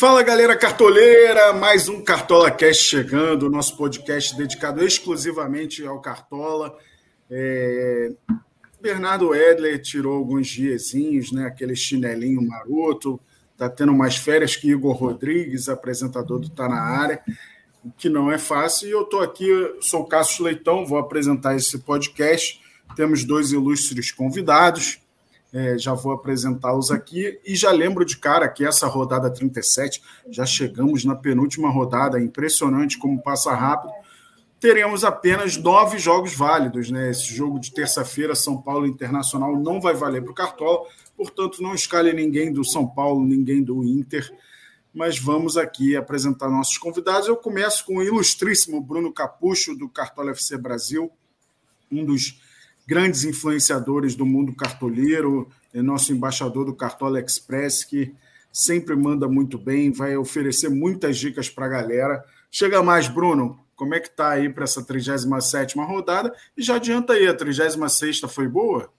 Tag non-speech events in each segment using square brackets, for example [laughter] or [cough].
Fala galera cartoleira, mais um Cartola Cast chegando, nosso podcast dedicado exclusivamente ao Cartola. É... Bernardo Edler tirou alguns diazinhos, né? Aquele chinelinho maroto, tá tendo mais férias que Igor Rodrigues, apresentador do Tá na Área, que não é fácil. E eu tô aqui, sou o Cássio Leitão, vou apresentar esse podcast. Temos dois ilustres convidados. É, já vou apresentá-los aqui e já lembro de cara que essa rodada 37, já chegamos na penúltima rodada, impressionante como passa rápido. Teremos apenas nove jogos válidos, né? Esse jogo de terça-feira, São Paulo Internacional, não vai valer para o Cartola, portanto, não escale ninguém do São Paulo, ninguém do Inter. Mas vamos aqui apresentar nossos convidados. Eu começo com o ilustríssimo Bruno Capucho, do Cartola FC Brasil, um dos grandes influenciadores do mundo cartoleiro, é nosso embaixador do Cartola Express, que sempre manda muito bem, vai oferecer muitas dicas para a galera. Chega mais, Bruno, como é que tá aí para essa 37ª rodada? E já adianta aí, a 36ª foi boa?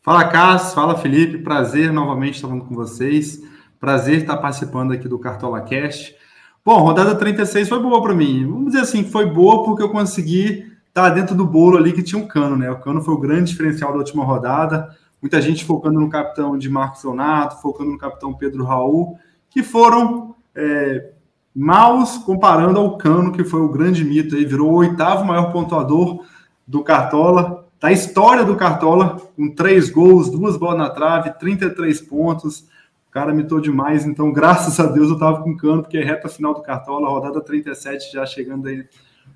Fala, Cássio. Fala, Felipe. Prazer novamente estar falando com vocês. Prazer estar participando aqui do Cartola Cast. Bom, rodada 36 foi boa para mim. Vamos dizer assim, foi boa porque eu consegui tá dentro do bolo ali que tinha um cano, né? O cano foi o grande diferencial da última rodada. Muita gente focando no capitão de Marcos Leonardo, focando no capitão Pedro Raul, que foram é, maus comparando ao cano, que foi o grande mito aí, virou o oitavo maior pontuador do Cartola, da história do Cartola, com três gols, duas bolas na trave, 33 pontos. O cara mitou demais, então graças a Deus eu tava com cano, porque é reta final do Cartola, rodada 37 já chegando aí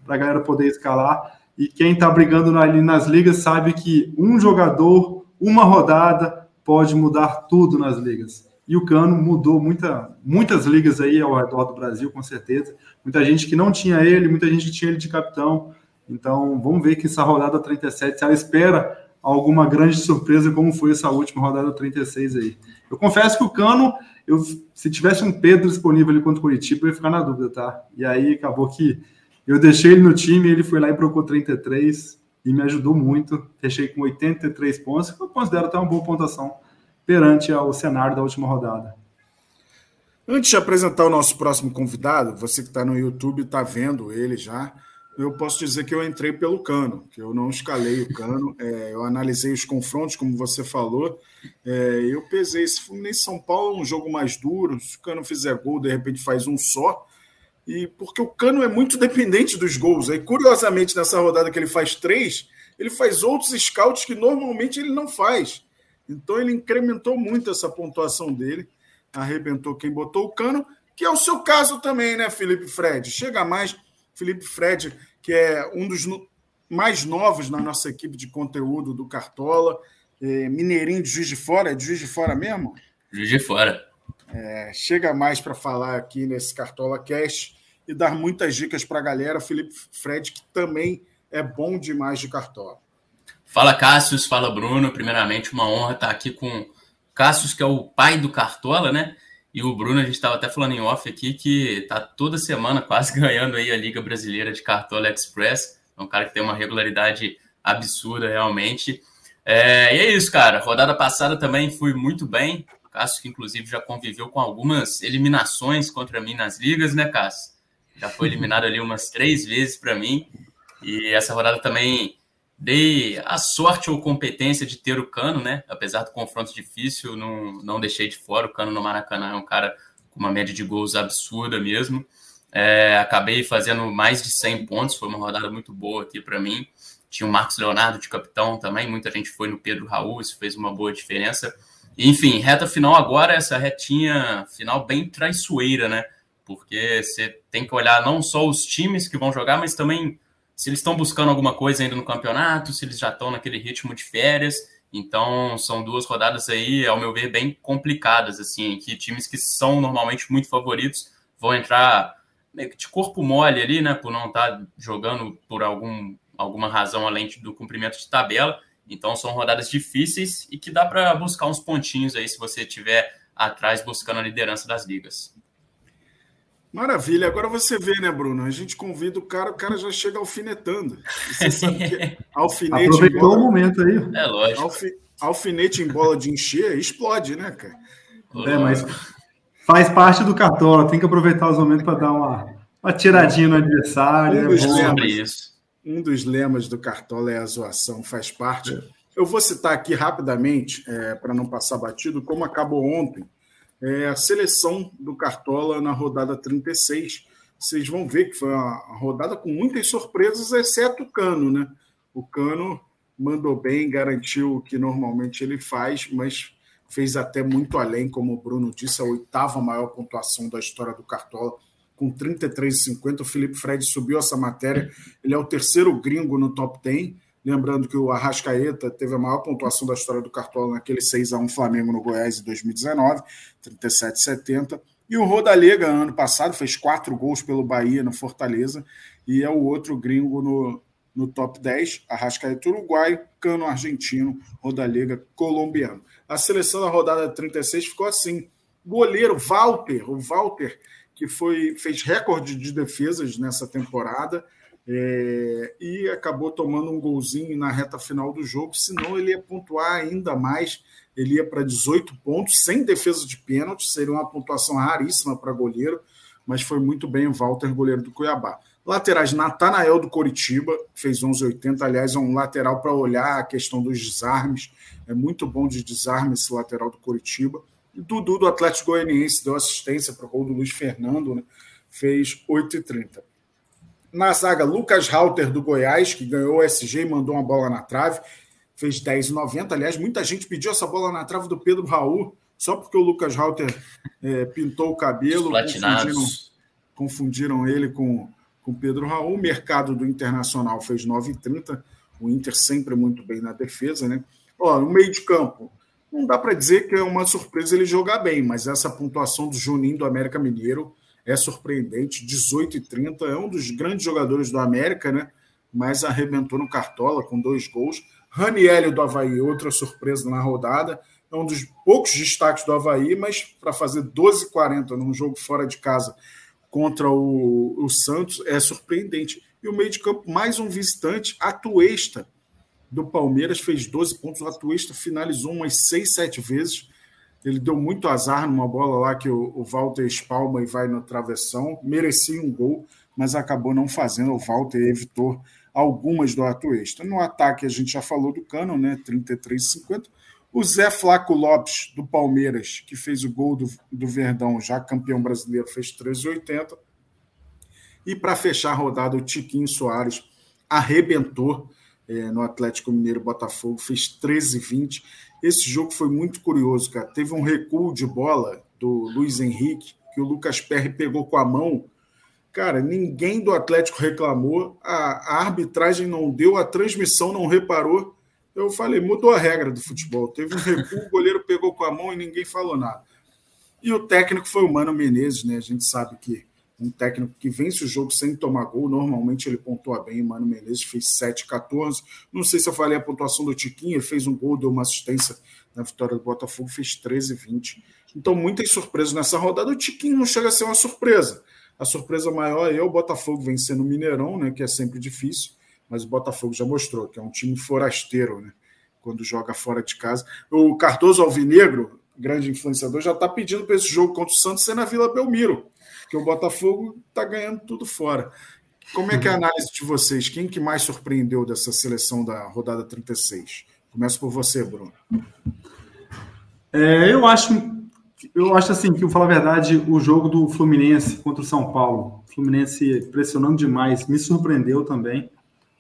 para a galera poder escalar. E quem está brigando ali nas ligas sabe que um jogador, uma rodada, pode mudar tudo nas ligas. E o Cano mudou muita, muitas ligas aí ao redor do Brasil, com certeza. Muita gente que não tinha ele, muita gente que tinha ele de capitão. Então, vamos ver que essa rodada 37, se ela espera alguma grande surpresa, como foi essa última rodada 36 aí. Eu confesso que o Cano, eu, se tivesse um Pedro disponível ali contra o Curitiba, eu ia ficar na dúvida, tá? E aí acabou que eu deixei ele no time, ele foi lá e procurou 33 e me ajudou muito. Fechei com 83 pontos, que eu considero até uma boa pontuação perante ao cenário da última rodada. Antes de apresentar o nosso próximo convidado, você que está no YouTube está vendo ele já, eu posso dizer que eu entrei pelo cano, que eu não escalei o cano, [laughs] é, eu analisei os confrontos, como você falou, é, eu pesei esse Fluminense São Paulo, um jogo mais duro, se o cano fizer gol, de repente faz um só, e porque o Cano é muito dependente dos gols. Aí, curiosamente, nessa rodada que ele faz três, ele faz outros scouts que normalmente ele não faz. Então ele incrementou muito essa pontuação dele, arrebentou quem botou o Cano, que é o seu caso também, né, Felipe Fred? Chega mais, Felipe Fred, que é um dos mais novos na nossa equipe de conteúdo do Cartola, é, mineirinho de Juiz de Fora, é de Juiz de Fora mesmo? Juiz de Fora. É, chega mais para falar aqui nesse Cartola Cash e dar muitas dicas para a galera. Felipe Fred, que também é bom demais de Cartola. Fala, Cássius. Fala, Bruno. Primeiramente, uma honra estar aqui com Cássius, que é o pai do Cartola, né? E o Bruno, a gente estava até falando em off aqui, que tá toda semana quase [laughs] ganhando aí a Liga Brasileira de Cartola Express. É um cara que tem uma regularidade absurda, realmente. É, e é isso, cara. Rodada passada também fui muito bem. Cássio, que inclusive já conviveu com algumas eliminações contra mim nas ligas, né, Cássio? Já foi eliminado ali umas três vezes para mim. E essa rodada também dei a sorte ou competência de ter o Cano, né? Apesar do confronto difícil, não, não deixei de fora. O Cano no Maracanã é um cara com uma média de gols absurda mesmo. É, acabei fazendo mais de 100 pontos, foi uma rodada muito boa aqui para mim. Tinha o Marcos Leonardo de capitão também, muita gente foi no Pedro Raul, isso fez uma boa diferença. Enfim, reta final agora, essa retinha final bem traiçoeira, né? Porque você tem que olhar não só os times que vão jogar, mas também se eles estão buscando alguma coisa ainda no campeonato, se eles já estão naquele ritmo de férias. Então, são duas rodadas aí, ao meu ver, bem complicadas, assim, que times que são normalmente muito favoritos vão entrar de corpo mole ali, né, por não estar tá jogando por algum, alguma razão além do cumprimento de tabela. Então são rodadas difíceis e que dá para buscar uns pontinhos aí se você estiver atrás buscando a liderança das ligas. Maravilha. Agora você vê, né, Bruno? A gente convida o cara, o cara já chega alfinetando. Você sabe que [laughs] alfinete. Aproveitou bola, o momento aí. É lógico. Alfi, alfinete em bola de encher explode, né, cara? É, mas Faz parte do cartola, tem que aproveitar os momentos para dar uma, uma tiradinha no adversário. Um é bom. lemas, um dos lemas do cartola é a zoação, faz parte. Eu vou citar aqui rapidamente, é, para não passar batido, como acabou ontem é, a seleção do Cartola na rodada 36. Vocês vão ver que foi uma rodada com muitas surpresas, exceto o Cano, né? O Cano mandou bem, garantiu o que normalmente ele faz, mas fez até muito além, como o Bruno disse, a oitava maior pontuação da história do Cartola, com 33,50. O Felipe Fred subiu essa matéria, ele é o terceiro gringo no top 10. Lembrando que o Arrascaeta teve a maior pontuação da história do Cartola naquele 6 a 1 Flamengo no Goiás em 2019, 37,70. E o Rodalega, ano passado, fez quatro gols pelo Bahia no Fortaleza, e é o outro gringo no, no top 10, Arrascaeta uruguaio, Cano argentino, Rodalega colombiano. A seleção da rodada 36 ficou assim. Goleiro Walter, o Walter, que foi, fez recorde de defesas nessa temporada, é, e acabou tomando um golzinho na reta final do jogo, senão ele ia pontuar ainda mais, ele ia para 18 pontos, sem defesa de pênalti, seria uma pontuação raríssima para goleiro, mas foi muito bem o Walter, goleiro do Cuiabá. Laterais, Natanael do Coritiba, fez 11,80, aliás, é um lateral para olhar a questão dos desarmes, é muito bom de desarme esse lateral do Coritiba. Dudu do Atlético Goianiense deu assistência para o gol do Luiz Fernando, né? fez 8,30. Na zaga, Lucas Halter do Goiás, que ganhou o SG e mandou uma bola na trave, fez 10,90. Aliás, muita gente pediu essa bola na trave do Pedro Raul, só porque o Lucas Halter é, pintou o cabelo. Confundiram, confundiram, ele com o Pedro Raul. O mercado do Internacional fez 9,30. O Inter sempre muito bem na defesa, né? Ó, no meio de campo, não dá para dizer que é uma surpresa ele jogar bem, mas essa pontuação do Juninho do América Mineiro é surpreendente, 18 e 30, é um dos grandes jogadores do América, né? Mas arrebentou no Cartola com dois gols. Ranielli do Havaí, outra surpresa na rodada, é um dos poucos destaques do Havaí, mas para fazer 12,40 num jogo fora de casa contra o, o Santos é surpreendente. E o meio de campo, mais um visitante, Atuesta, do Palmeiras, fez 12 pontos. O Atuesta finalizou umas 6, 7 vezes ele deu muito azar numa bola lá que o, o Walter espalma e vai no travessão. Merecia um gol, mas acabou não fazendo. O Walter evitou algumas do Atuesta. No ataque, a gente já falou do Cano, né? 33,50. O Zé Flaco Lopes, do Palmeiras, que fez o gol do, do Verdão, já campeão brasileiro, fez 13,80. E para fechar a rodada, o Tiquinho Soares arrebentou é, no Atlético Mineiro Botafogo, fez 13,20. Esse jogo foi muito curioso, cara. Teve um recuo de bola do Luiz Henrique, que o Lucas Perry pegou com a mão. Cara, ninguém do Atlético reclamou, a, a arbitragem não deu, a transmissão não reparou. Eu falei, mudou a regra do futebol. Teve um recuo, o goleiro pegou com a mão e ninguém falou nada. E o técnico foi o Mano Menezes, né? A gente sabe que um técnico que vence o jogo sem tomar gol, normalmente ele pontua bem. Mano Menezes fez 7-14. Não sei se eu falei a pontuação do Tiquinho, ele fez um gol, deu uma assistência na vitória do Botafogo, fez 13-20. Então, muitas surpresas nessa rodada. O Tiquinho não chega a ser uma surpresa. A surpresa maior é o Botafogo vencendo o Mineirão, né, que é sempre difícil, mas o Botafogo já mostrou que é um time forasteiro, né, quando joga fora de casa. O Cardoso Alvinegro, grande influenciador, já está pedindo para esse jogo contra o Santos ser na Vila Belmiro que o Botafogo está ganhando tudo fora. Como é que é a análise de vocês? Quem que mais surpreendeu dessa seleção da rodada 36? Começo por você, Bruno. É, eu acho, eu acho assim que, vou falar a verdade, o jogo do Fluminense contra o São Paulo, Fluminense pressionando demais, me surpreendeu também.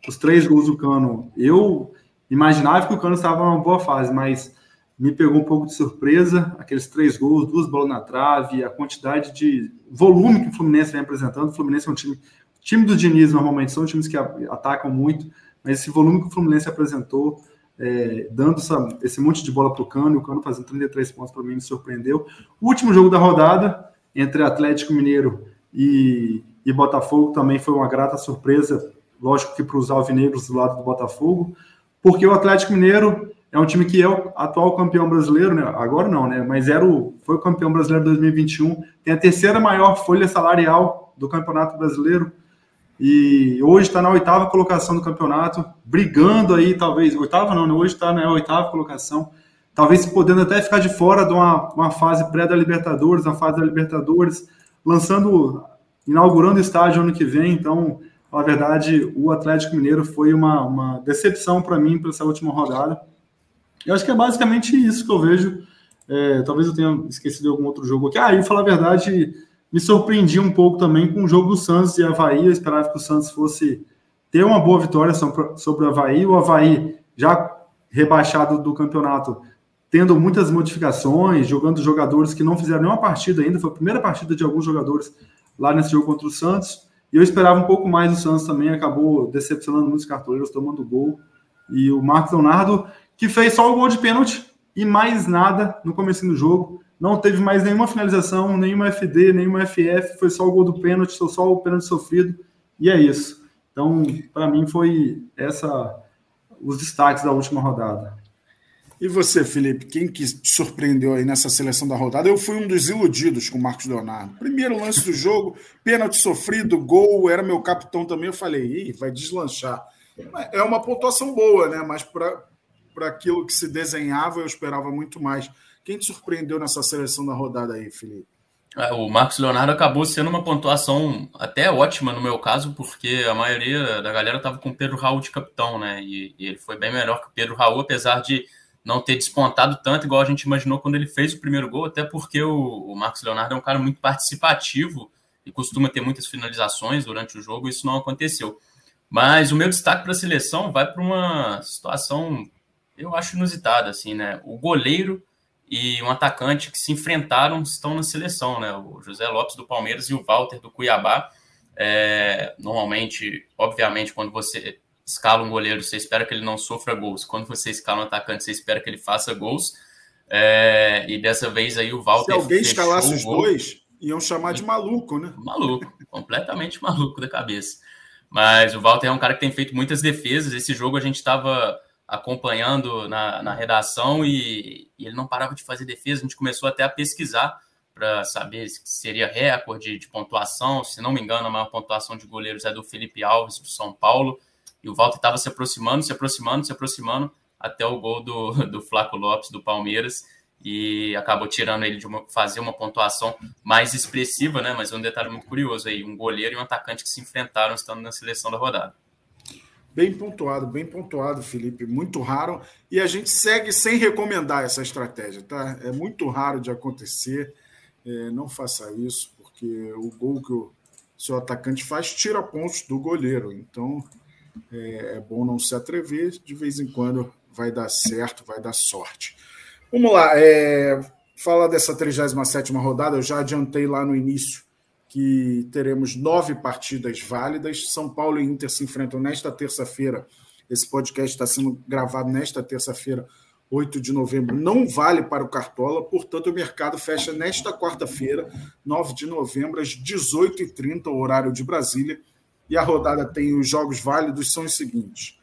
Os três gols do Cano, eu imaginava que o Cano estava numa boa fase, mas me pegou um pouco de surpresa, aqueles três gols, duas bolas na trave, a quantidade de volume que o Fluminense vem apresentando. O Fluminense é um time, time do Diniz normalmente são times que atacam muito, mas esse volume que o Fluminense apresentou, é, dando essa, esse monte de bola para o Cano, e o Cano fazendo 33 pontos para mim me surpreendeu. Último jogo da rodada, entre Atlético Mineiro e, e Botafogo, também foi uma grata surpresa, lógico que para os alvinegros do lado do Botafogo, porque o Atlético Mineiro é um time que é o atual campeão brasileiro, né? Agora não, né? Mas era o, foi o campeão brasileiro 2021, tem a terceira maior folha salarial do Campeonato Brasileiro e hoje está na oitava colocação do campeonato, brigando aí, talvez, oitava não, né? hoje está na oitava colocação, talvez podendo até ficar de fora de uma, uma fase pré da Libertadores, uma fase da Libertadores, lançando, inaugurando o estádio ano que vem. Então, na verdade, o Atlético Mineiro foi uma, uma decepção para mim para essa última rodada. Eu acho que é basicamente isso que eu vejo. É, talvez eu tenha esquecido algum outro jogo aqui. Ah, e falar a verdade, me surpreendi um pouco também com o jogo do Santos e Havaí. Eu esperava que o Santos fosse ter uma boa vitória sobre o Havaí. O Havaí, já rebaixado do campeonato, tendo muitas modificações, jogando jogadores que não fizeram nenhuma partida ainda. Foi a primeira partida de alguns jogadores lá nesse jogo contra o Santos. E eu esperava um pouco mais do Santos também, acabou decepcionando muitos cartoleiros, tomando gol. E o Marcos Leonardo, que fez só o gol de pênalti e mais nada no começo do jogo. Não teve mais nenhuma finalização, nenhuma FD, nenhuma FF, foi só o gol do pênalti, só o pênalti sofrido, e é isso. Então, para mim, foi essa os destaques da última rodada. E você, Felipe, quem que te surpreendeu aí nessa seleção da rodada? Eu fui um dos iludidos com o Marcos Leonardo. Primeiro lance do jogo, pênalti sofrido, gol, era meu capitão também. Eu falei, Ih, vai deslanchar. É uma pontuação boa, né? Mas para aquilo que se desenhava, eu esperava muito mais. Quem te surpreendeu nessa seleção da rodada aí, Felipe? É, o Marcos Leonardo acabou sendo uma pontuação até ótima no meu caso, porque a maioria da galera estava com o Pedro Raul de capitão, né? E, e ele foi bem melhor que o Pedro Raul, apesar de não ter despontado tanto igual a gente imaginou quando ele fez o primeiro gol, até porque o, o Marcos Leonardo é um cara muito participativo e costuma ter muitas finalizações durante o jogo, isso não aconteceu. Mas o meu destaque para a seleção vai para uma situação, eu acho inusitada, assim, né? O goleiro e um atacante que se enfrentaram estão na seleção, né? O José Lopes do Palmeiras e o Walter do Cuiabá. É, normalmente, obviamente, quando você escala um goleiro, você espera que ele não sofra gols. Quando você escala um atacante, você espera que ele faça gols. É, e dessa vez aí o Walter. Se alguém escalasse os dois, iam chamar de maluco, né? Maluco, completamente [laughs] maluco da cabeça. Mas o Walter é um cara que tem feito muitas defesas. Esse jogo a gente estava acompanhando na, na redação e, e, ele não parava de fazer defesa. A gente começou até a pesquisar para saber se seria recorde de pontuação. Se não me engano, a maior pontuação de goleiros é do Felipe Alves, do São Paulo. E o Walter estava se aproximando, se aproximando, se aproximando até o gol do, [laughs] do Flaco Lopes, do Palmeiras, e acabou tirando ele de uma, fazer uma pontuação mais expressiva, né? Mas é um detalhe muito curioso aí: um goleiro e um atacante que se enfrentaram estando na seleção da rodada. Bem pontuado, bem pontuado, Felipe. Muito raro. E a gente segue sem recomendar essa estratégia, tá? É muito raro de acontecer. É, não faça isso, porque o gol que o seu atacante faz tira pontos do goleiro. Então, é, é bom não se atrever, de vez em quando vai dar certo, vai dar sorte. Vamos lá, é, falar dessa 37 rodada, eu já adiantei lá no início que teremos nove partidas válidas. São Paulo e Inter se enfrentam nesta terça-feira. Esse podcast está sendo gravado nesta terça-feira, 8 de novembro. Não vale para o Cartola, portanto, o mercado fecha nesta quarta-feira, 9 de novembro, às 18h30, horário de Brasília e a rodada tem os jogos válidos são os seguintes: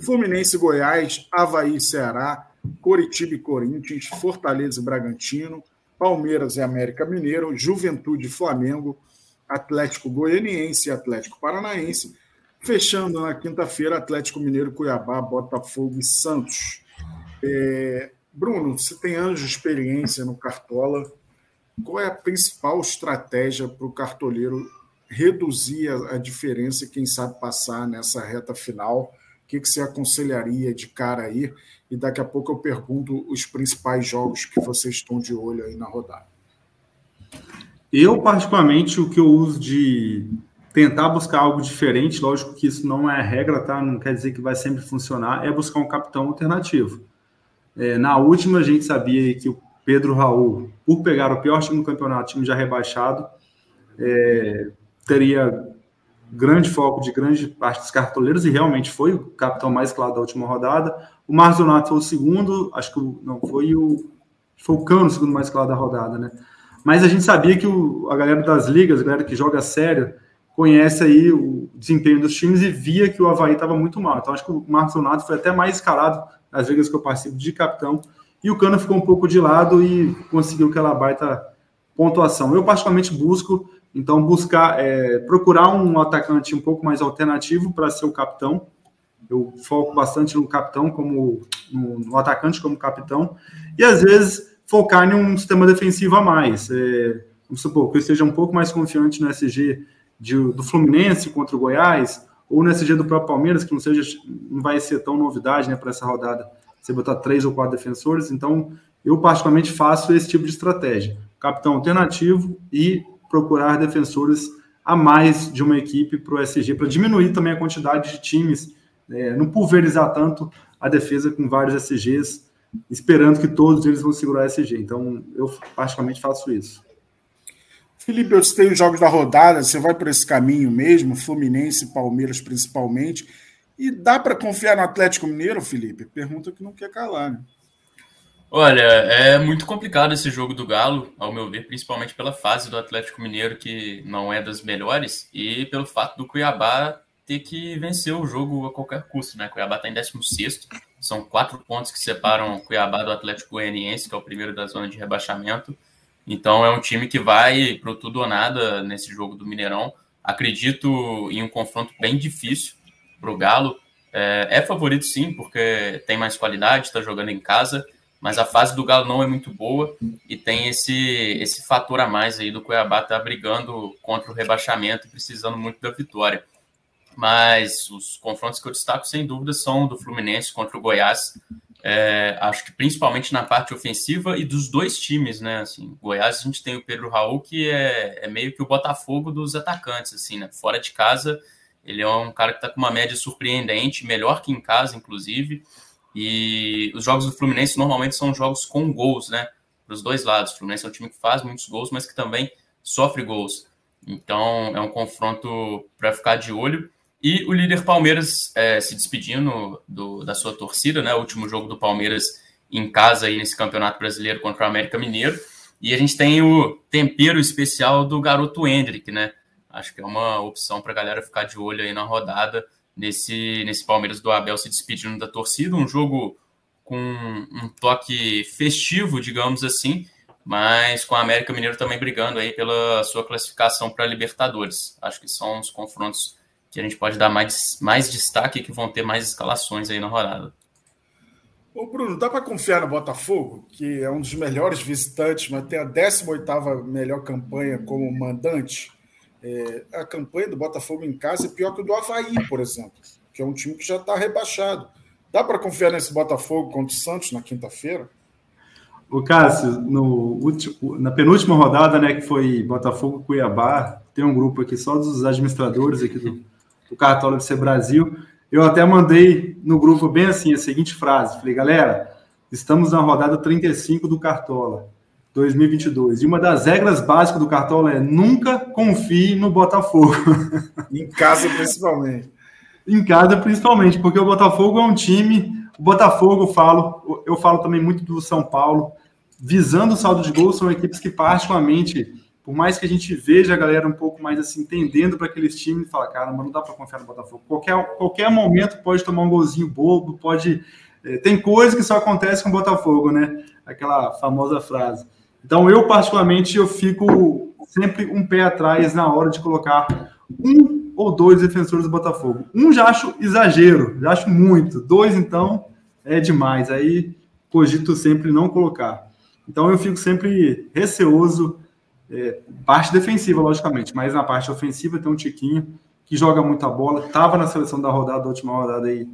Fluminense Goiás, Havaí Ceará, Coritiba e Corinthians, Fortaleza e Bragantino, Palmeiras e América Mineiro, Juventude e Flamengo, Atlético Goianiense e Atlético Paranaense, fechando na quinta-feira Atlético Mineiro, Cuiabá, Botafogo e Santos. É, Bruno, você tem anos de experiência no Cartola. Qual é a principal estratégia para o cartoleiro reduzir a, a diferença e, quem sabe, passar nessa reta final? O que, que você aconselharia de cara aí? E daqui a pouco eu pergunto os principais jogos que vocês estão de olho aí na rodada. Eu, particularmente, o que eu uso de tentar buscar algo diferente, lógico que isso não é regra, tá? Não quer dizer que vai sempre funcionar, é buscar um capitão alternativo. É, na última, a gente sabia que o Pedro Raul, por pegar o pior time do campeonato, time já rebaixado, é, teria grande foco de grande parte dos cartoleiros, e realmente foi o capitão mais claro da última rodada. O Marcos Donato foi o segundo, acho que não foi o. Foi o Cano o segundo mais claro da rodada, né? Mas a gente sabia que o, a galera das ligas, a galera que joga sério, conhece aí o desempenho dos times e via que o Havaí estava muito mal. Então acho que o Marcos Donato foi até mais escalado nas ligas que eu participo de capitão. E o Cano ficou um pouco de lado e conseguiu aquela baita pontuação. Eu, particularmente, busco então, buscar, é, procurar um atacante um pouco mais alternativo para ser o capitão. eu foco bastante no capitão, como no, no atacante como capitão, e às vezes focar em um sistema defensivo a mais. É, vamos supor que eu esteja um pouco mais confiante no SG de, do Fluminense contra o Goiás, ou no SG do próprio Palmeiras, que não seja, não vai ser tão novidade né, para essa rodada, você botar três ou quatro defensores. Então, eu particularmente faço esse tipo de estratégia: capitão alternativo e procurar defensores a mais de uma equipe para o SG, para diminuir também a quantidade de times, é, não pulverizar tanto a defesa com vários SGs, esperando que todos eles vão segurar o SG. Então, eu particularmente faço isso. Felipe, eu citei os jogos da rodada, você vai por esse caminho mesmo, Fluminense e Palmeiras principalmente, e dá para confiar no Atlético Mineiro, Felipe? Pergunta que não quer calar, né? Olha, é muito complicado esse jogo do Galo, ao meu ver, principalmente pela fase do Atlético Mineiro, que não é das melhores, e pelo fato do Cuiabá ter que vencer o jogo a qualquer custo, né? Cuiabá está em 16, são quatro pontos que separam Cuiabá do Atlético Goianiense, que é o primeiro da zona de rebaixamento. Então é um time que vai pro tudo ou nada nesse jogo do Mineirão. Acredito em um confronto bem difícil para o Galo. É, é favorito sim, porque tem mais qualidade, está jogando em casa mas a fase do Galo não é muito boa e tem esse, esse fator a mais aí do Cuiabá tá brigando contra o rebaixamento e precisando muito da vitória. Mas os confrontos que eu destaco, sem dúvida, são do Fluminense contra o Goiás. É, acho que principalmente na parte ofensiva e dos dois times, né? Assim, Goiás a gente tem o Pedro Raul, que é, é meio que o Botafogo dos atacantes, assim, né? Fora de casa, ele é um cara que está com uma média surpreendente, melhor que em casa, inclusive. E os jogos do Fluminense normalmente são jogos com gols, né? Para os dois lados. O Fluminense é um time que faz muitos gols, mas que também sofre gols. Então é um confronto para ficar de olho. E o líder Palmeiras é, se despedindo do, da sua torcida, né? O último jogo do Palmeiras em casa aí nesse Campeonato Brasileiro contra o América Mineiro. E a gente tem o tempero especial do garoto Hendrick, né? Acho que é uma opção para a galera ficar de olho aí na rodada nesse, nesse Palmeiras do Abel se despedindo da torcida. Um jogo com um toque festivo, digamos assim, mas com a América Mineiro também brigando aí pela sua classificação para a Libertadores. Acho que são os confrontos que a gente pode dar mais, mais destaque e que vão ter mais escalações aí na rodada. Ô Bruno, dá para confiar no Botafogo, que é um dos melhores visitantes, mas tem a 18ª melhor campanha como mandante? É, a campanha do Botafogo em casa é pior que o do Havaí, por exemplo, que é um time que já está rebaixado. Dá para confiar nesse Botafogo contra o Santos na quinta-feira? O Cássio, no último, na penúltima rodada, né, que foi Botafogo Cuiabá, tem um grupo aqui só dos administradores aqui do, do Cartola FC Brasil. Eu até mandei no grupo bem assim a seguinte frase: falei, galera, estamos na rodada 35 do Cartola. 2022. E uma das regras básicas do Cartola é nunca confie no Botafogo. [laughs] Em casa, principalmente. em casa, principalmente, porque o Botafogo é um time. O Botafogo, eu falo, eu falo também muito do São Paulo, visando o saldo de gols, são equipes que, particularmente, por mais que a gente veja a galera um pouco mais assim, entendendo para aqueles times, fala, cara, mas não dá para confiar no Botafogo. Qualquer, qualquer momento pode tomar um golzinho bobo, pode. É, tem coisas que só acontecem com o Botafogo, né? Aquela famosa frase. Então, eu, particularmente, eu fico sempre um pé atrás na hora de colocar um ou dois defensores do Botafogo. Um já acho exagero, já acho muito. Dois, então, é demais. Aí cogito sempre não colocar. Então eu fico sempre receoso, é, parte defensiva, logicamente, mas na parte ofensiva tem um Tiquinho que joga muita bola, estava na seleção da rodada, da última rodada aí,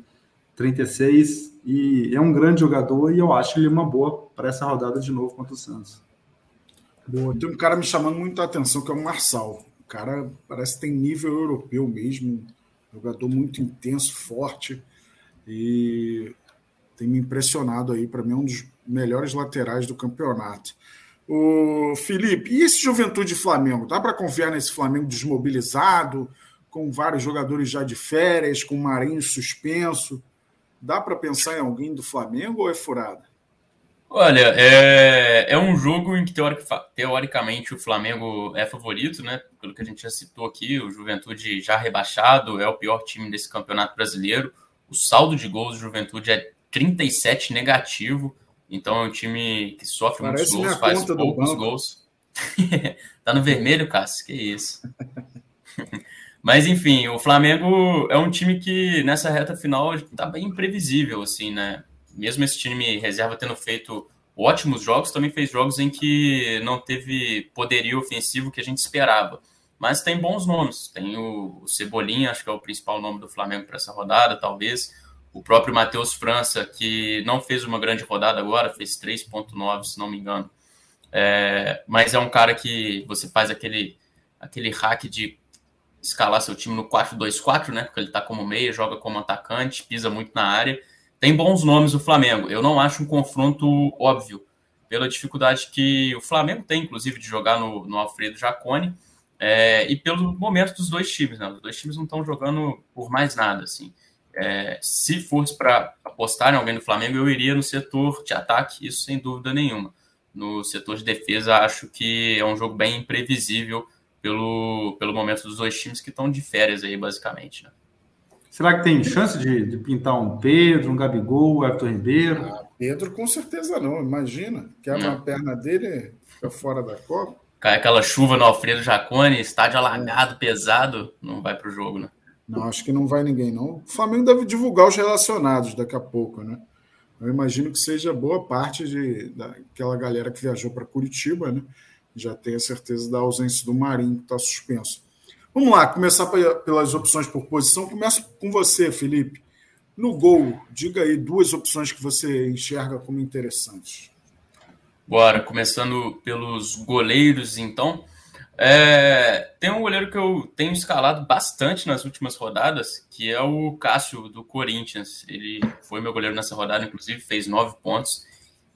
36, e é um grande jogador e eu acho ele uma boa para essa rodada de novo contra o Santos. Boa. Tem um cara me chamando muita atenção, que é o Marçal. O cara parece que tem nível europeu mesmo, jogador muito intenso, forte, e tem me impressionado aí. Para mim, é um dos melhores laterais do campeonato. O Felipe, e esse Juventude Flamengo? Dá para confiar nesse Flamengo desmobilizado, com vários jogadores já de férias, com o Marinho suspenso? Dá para pensar em alguém do Flamengo ou é furada? Olha, é, é um jogo em que teoric, teoricamente o Flamengo é favorito, né? Pelo que a gente já citou aqui, o Juventude já rebaixado, é o pior time desse campeonato brasileiro. O saldo de gols do Juventude é 37 negativo, então é um time que sofre Parece muitos gols, faz poucos gols. [laughs] tá no vermelho, Cássio, que isso. [laughs] Mas enfim, o Flamengo é um time que nessa reta final está bem imprevisível, assim, né? Mesmo esse time reserva tendo feito ótimos jogos, também fez jogos em que não teve poderio ofensivo que a gente esperava. Mas tem bons nomes. Tem o, Cebolinha, acho que é o principal nome do Flamengo para essa rodada, talvez. O próprio Matheus França, que não fez uma grande rodada agora, fez 3,9, se não me engano. É, mas é um cara que você faz aquele, aquele hack de escalar seu time no 4-2-4, né? Porque ele tá como meia, joga como atacante, pisa muito na área. Tem bons nomes o Flamengo. Eu não acho um confronto óbvio, pela dificuldade que o Flamengo tem, inclusive, de jogar no, no Alfredo Jacone é, e pelo momento dos dois times, né? Os dois times não estão jogando por mais nada, assim. É, se fosse para apostar em alguém do Flamengo, eu iria no setor de ataque, isso sem dúvida nenhuma. No setor de defesa, acho que é um jogo bem imprevisível pelo, pelo momento dos dois times que estão de férias aí, basicamente. Né? Será que tem chance de, de, pintar um Pedro, um Gabigol, um Everton Ribeiro? Ah, Pedro com certeza não, imagina. Quebra a perna dele, fica fora da Copa cai aquela chuva no Alfredo Jacone, estádio alagado, pesado, não vai para o jogo, né? Não, acho que não vai ninguém, não. O Flamengo deve divulgar os relacionados daqui a pouco, né? Eu imagino que seja boa parte de, daquela galera que viajou para Curitiba, né? Já tem a certeza da ausência do Marinho, que está suspenso. Vamos lá, começar pelas opções por posição. Começo com você, Felipe. No gol, diga aí duas opções que você enxerga como interessantes. Bora, começando pelos goleiros, então. É, tem um goleiro que eu tenho escalado bastante nas últimas rodadas, que é o Cássio, do Corinthians. Ele foi meu goleiro nessa rodada, inclusive, fez nove pontos.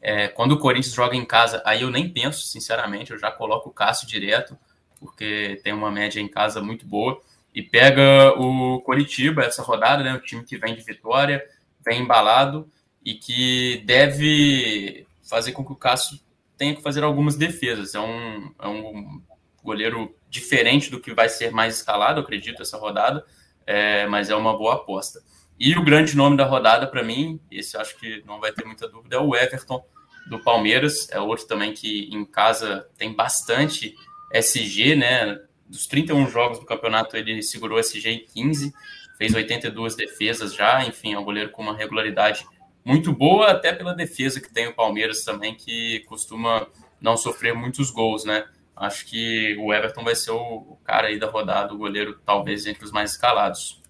É, quando o Corinthians joga em casa, aí eu nem penso, sinceramente, eu já coloco o Cássio direto, porque tem uma média em casa muito boa. E pega o Coritiba essa rodada, né, o time que vem de vitória, vem embalado e que deve fazer com que o Cássio tenha que fazer algumas defesas. É um, é um goleiro diferente do que vai ser mais escalado, acredito, essa rodada, é, mas é uma boa aposta. E o grande nome da rodada, para mim, esse acho que não vai ter muita dúvida, é o Everton do Palmeiras. É outro também que em casa tem bastante SG, né? Dos 31 jogos do campeonato, ele segurou SG em 15, fez 82 defesas já. Enfim, é um goleiro com uma regularidade muito boa, até pela defesa que tem o Palmeiras também, que costuma não sofrer muitos gols, né? Acho que o Everton vai ser o, cara aí da rodada, o goleiro talvez entre os mais escalados.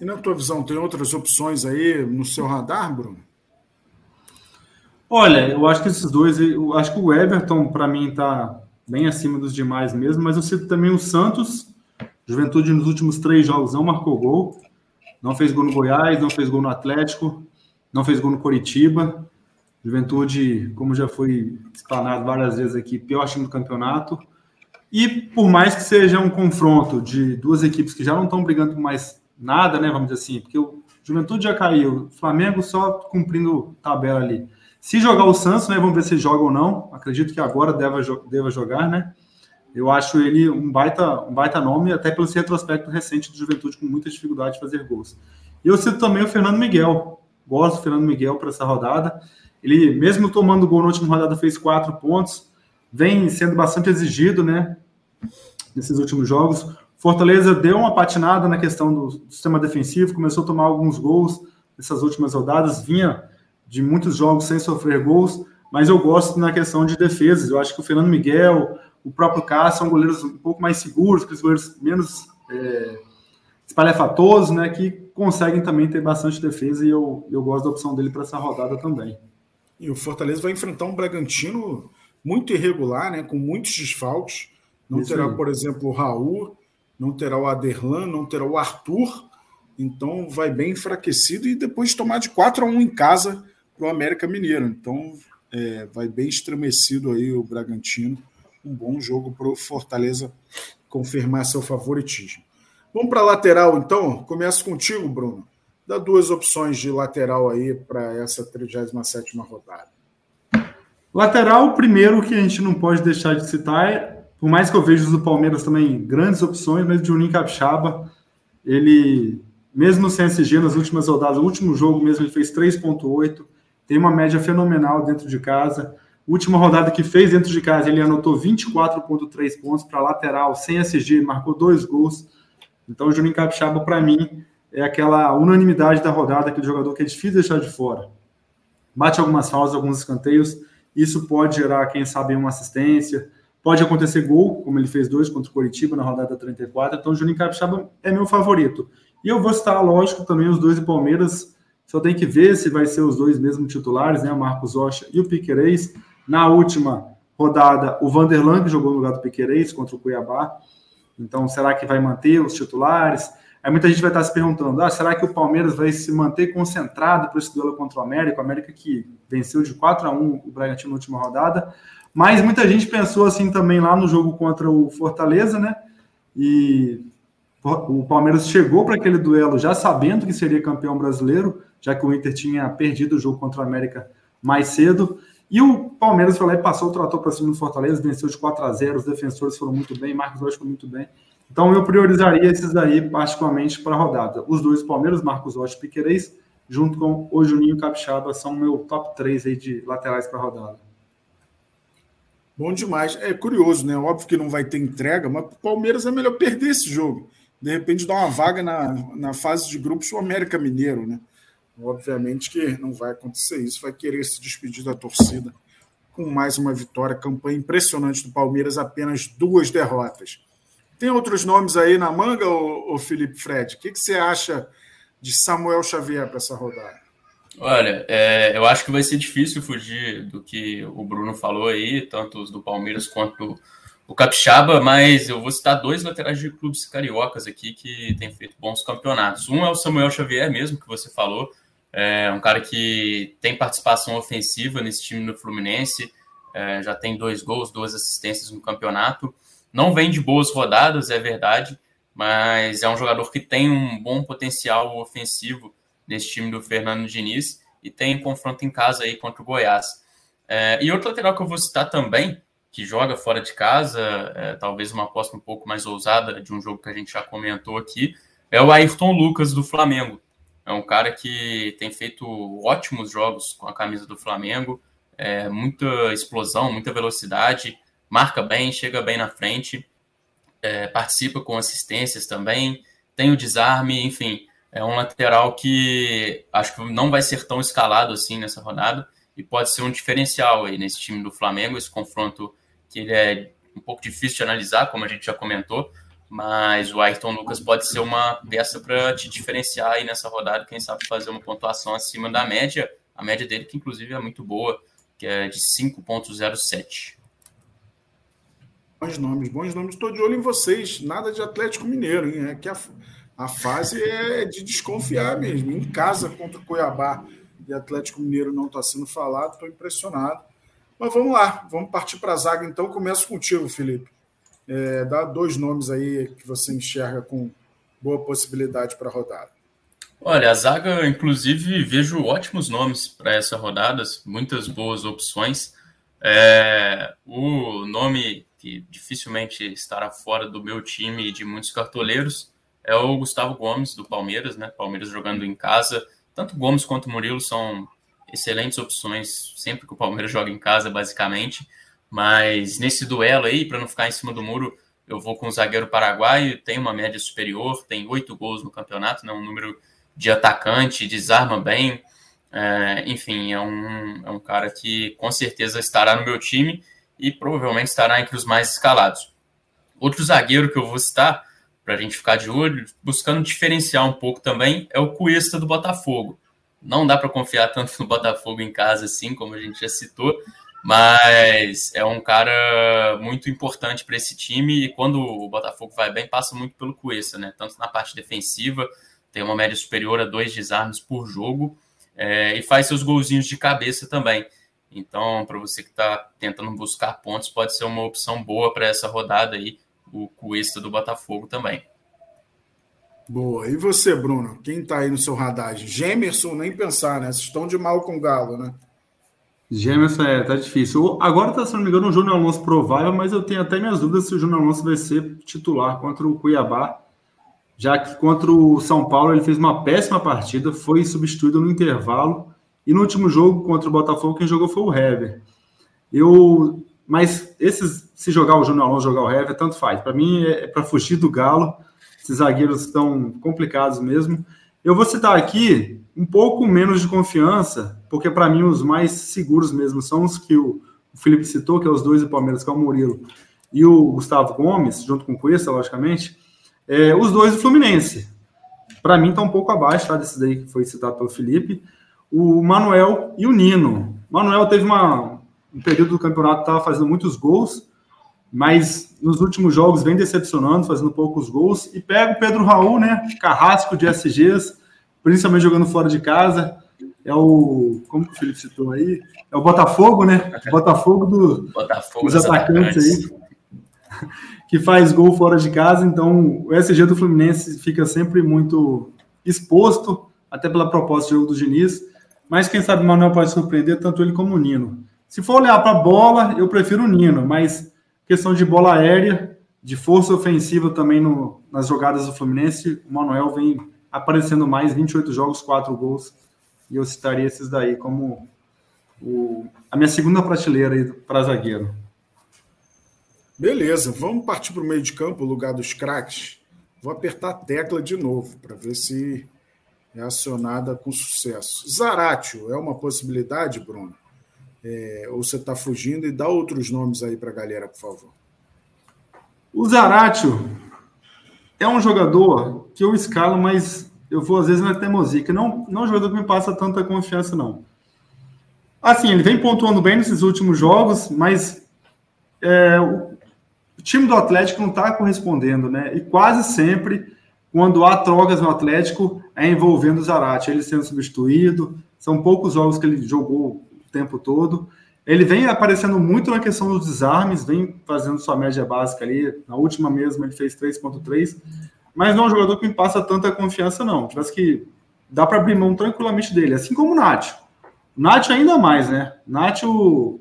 E na tua visão, tem outras opções aí no seu radar, Bruno? Olha, eu acho que esses dois, eu acho que o Everton, para mim, está bem acima dos demais mesmo, mas eu cito também o Santos. Juventude nos últimos três jogos não marcou gol, não fez gol no Goiás, não fez gol no Atlético, não fez gol no Coritiba. Juventude, como já foi explanado várias vezes aqui, pior time do campeonato. E por mais que seja um confronto de duas equipes que já não estão brigando mais nada, né? Vamos dizer assim, porque o Juventude já caiu, o Flamengo só cumprindo tabela ali. Se jogar o Santos, né? Vamos ver se joga ou não. Acredito que agora deva, deva jogar, né? Eu acho ele um baita, um baita nome, até pelo retrospecto recente do Juventude, com muita dificuldade de fazer gols. E eu cito também o Fernando Miguel, Gosto do Fernando Miguel para essa rodada. Ele, mesmo tomando gol na última rodada, fez quatro pontos. Vem sendo bastante exigido, né? Nesses últimos jogos. Fortaleza deu uma patinada na questão do sistema defensivo, começou a tomar alguns gols nessas últimas rodadas, vinha de muitos jogos sem sofrer gols, mas eu gosto na questão de defesas. Eu acho que o Fernando Miguel, o próprio Cássio são goleiros um pouco mais seguros, aqueles goleiros menos é, espalhafatosos, né? Que conseguem também ter bastante defesa e eu, eu gosto da opção dele para essa rodada também. E o Fortaleza vai enfrentar um Bragantino muito irregular, né, com muitos desfalques. Não Isso terá, aí. por exemplo, o Raul, não terá o Aderlan, não terá o Arthur. Então vai bem enfraquecido e depois tomar de 4 a 1 em casa para o América Mineiro. Então é, vai bem estremecido aí o Bragantino. Um bom jogo para o Fortaleza confirmar seu favoritismo. Vamos para a lateral, então? Começo contigo, Bruno. Dá duas opções de lateral aí para essa 37 rodada. Lateral, primeiro que a gente não pode deixar de citar é, por mais que eu veja do Palmeiras também grandes opções, mas o Juninho Capixaba, ele, mesmo sem SG nas últimas rodadas, o último jogo mesmo, ele fez 3,8, tem uma média fenomenal dentro de casa. Última rodada que fez dentro de casa, ele anotou 24,3 pontos para lateral, sem SG, marcou dois gols Então, o Juninho Capixaba, para mim, é aquela unanimidade da rodada, aquele jogador que é difícil deixar de fora. Bate algumas faltas, alguns escanteios, isso pode gerar, quem sabe, uma assistência, pode acontecer gol, como ele fez dois contra o Coritiba na rodada 34, então o Juninho Capixaba é meu favorito. E eu vou citar, lógico, também os dois do Palmeiras, só tem que ver se vai ser os dois mesmos titulares, né, o Marcos Rocha e o Piquerez. Na última rodada, o Vanderlan, que jogou no lugar do Piquerez contra o Cuiabá, então será que vai manter os titulares? Aí muita gente vai estar se perguntando: ah, será que o Palmeiras vai se manter concentrado para esse duelo contra o América? O América que venceu de 4 a 1 o Bragantino na última rodada. Mas muita gente pensou assim também lá no jogo contra o Fortaleza, né? E o Palmeiras chegou para aquele duelo já sabendo que seria campeão brasileiro, já que o Inter tinha perdido o jogo contra o América mais cedo. E o Palmeiras foi lá e passou o trator para cima do Fortaleza, venceu de 4 a 0 os defensores foram muito bem, Marcos Rocha foi muito bem. Então eu priorizaria esses aí particularmente para a rodada. Os dois Palmeiras, Marcos Rocha e Piquerez, junto com o Juninho Capixaba, são meu top 3 aí de laterais para a rodada. Bom demais. É curioso, né? Óbvio que não vai ter entrega, mas o Palmeiras é melhor perder esse jogo. De repente dar uma vaga na, na fase de grupos o América Mineiro, né? Obviamente que não vai acontecer isso, vai querer se despedir da torcida com mais uma vitória, campanha impressionante do Palmeiras, apenas duas derrotas. Tem outros nomes aí na manga, o Felipe Fred? O que, que você acha de Samuel Xavier para essa rodada? Olha, é, eu acho que vai ser difícil fugir do que o Bruno falou aí, tanto os do Palmeiras quanto o Capixaba, mas eu vou citar dois laterais de clubes cariocas aqui que têm feito bons campeonatos. Um é o Samuel Xavier mesmo, que você falou, é um cara que tem participação ofensiva nesse time do Fluminense, é, já tem dois gols, duas assistências no campeonato. Não vem de boas rodadas, é verdade, mas é um jogador que tem um bom potencial ofensivo nesse time do Fernando Diniz e tem confronto em casa aí contra o Goiás. É, e outro lateral que eu vou citar também, que joga fora de casa, é, talvez uma aposta um pouco mais ousada de um jogo que a gente já comentou aqui, é o Ayrton Lucas do Flamengo. É um cara que tem feito ótimos jogos com a camisa do Flamengo, é, muita explosão, muita velocidade, marca bem, chega bem na frente, é, participa com assistências também, tem o desarme, enfim, é um lateral que acho que não vai ser tão escalado assim nessa rodada e pode ser um diferencial aí nesse time do Flamengo, esse confronto que ele é um pouco difícil de analisar, como a gente já comentou, mas o Ayrton Lucas pode ser uma peça para te diferenciar aí nessa rodada, quem sabe fazer uma pontuação acima da média, a média dele que inclusive é muito boa, que é de 5.07. Bons nomes, bons nomes. Estou de olho em vocês. Nada de Atlético Mineiro, hein? É que a, a fase é de desconfiar mesmo. Em casa contra o Cuiabá e Atlético Mineiro não está sendo falado, estou impressionado. Mas vamos lá, vamos partir para a zaga então. Começo contigo, Felipe. É, dá dois nomes aí que você enxerga com boa possibilidade para a rodada. Olha, a zaga, inclusive, vejo ótimos nomes para essa rodada, muitas boas opções. É, o nome que dificilmente estará fora do meu time e de muitos cartoleiros, é o Gustavo Gomes, do Palmeiras, né? Palmeiras jogando em casa. Tanto Gomes quanto Murilo são excelentes opções sempre que o Palmeiras joga em casa, basicamente. Mas nesse duelo aí, para não ficar em cima do muro, eu vou com o zagueiro paraguaio, tem uma média superior, tem oito gols no campeonato, né? um número de atacante, desarma bem. É, enfim, é um, é um cara que com certeza estará no meu time e provavelmente estará entre os mais escalados. Outro zagueiro que eu vou citar, para a gente ficar de olho, buscando diferenciar um pouco também, é o Cuesta do Botafogo. Não dá para confiar tanto no Botafogo em casa assim, como a gente já citou, mas é um cara muito importante para esse time e quando o Botafogo vai bem, passa muito pelo Cuesta, né? Tanto na parte defensiva, tem uma média superior a dois desarmes por jogo é, e faz seus golzinhos de cabeça também. Então, para você que está tentando buscar pontos, pode ser uma opção boa para essa rodada aí, o Cuesta do Botafogo também. Boa. E você, Bruno? Quem está aí no seu radar? Gemerson, nem pensar, né? Vocês estão de mal com o Galo, né? Gemerson, é, tá difícil. Agora tá, se não me engano, o Júnior Alonso provável, mas eu tenho até minhas dúvidas se o Júnior Alonso vai ser titular contra o Cuiabá, já que contra o São Paulo ele fez uma péssima partida, foi substituído no intervalo e no último jogo contra o Botafogo, quem jogou foi o Hever. Eu, mas esses, se jogar o Júnior Alonso, jogar o Hever, tanto faz. Para mim é, é para fugir do Galo. Esses zagueiros estão complicados mesmo. Eu vou citar aqui um pouco menos de confiança, porque para mim os mais seguros mesmo são os que o Felipe citou, que é os dois do Palmeiras, que é o Murilo e o Gustavo Gomes, junto com o Cuesta, logicamente, é, os dois do Fluminense. Para mim está um pouco abaixo tá, desses aí que foi citado pelo Felipe. O Manuel e o Nino. O Manuel teve uma, um período do campeonato estava fazendo muitos gols, mas nos últimos jogos vem decepcionando, fazendo poucos gols. E pega o Pedro Raul, né? Carrasco de SGs, principalmente jogando fora de casa. É o. Como que o Felipe citou aí? É o Botafogo, né? [laughs] Botafogo, do, Botafogo dos atacantes, atacantes aí. [laughs] Que faz gol fora de casa. Então, o SG do Fluminense fica sempre muito exposto, até pela proposta de jogo do Diniz. Mas quem sabe o Manuel pode surpreender tanto ele como o Nino. Se for olhar para a bola, eu prefiro o Nino, mas questão de bola aérea, de força ofensiva também no, nas jogadas do Fluminense, o Manuel vem aparecendo mais, 28 jogos, 4 gols, e eu citaria esses daí como o, a minha segunda prateleira para zagueiro. Beleza, vamos partir para o meio de campo, lugar dos craques. Vou apertar a tecla de novo para ver se é acionada com sucesso. Zaratio é uma possibilidade, Bruno? É, ou você está fugindo? E dá outros nomes aí para a galera, por favor. O Zaratio é um jogador que eu escalo, mas eu vou às vezes na teimosia, que não, não é um jogador que me passa tanta confiança, não. Assim, ele vem pontuando bem nesses últimos jogos, mas é, o, time do Atlético não está correspondendo, né? E quase sempre, quando há trocas no Atlético, é envolvendo o Zarate, ele sendo substituído. São poucos jogos que ele jogou tempo todo. Ele vem aparecendo muito na questão dos desarmes, vem fazendo sua média básica ali. Na última mesmo ele fez 3.3, mas não é um jogador que me passa tanta confiança, não. Tivesse que dá para abrir mão tranquilamente dele, assim como o Nath. O Nath ainda mais, né? Nath, o...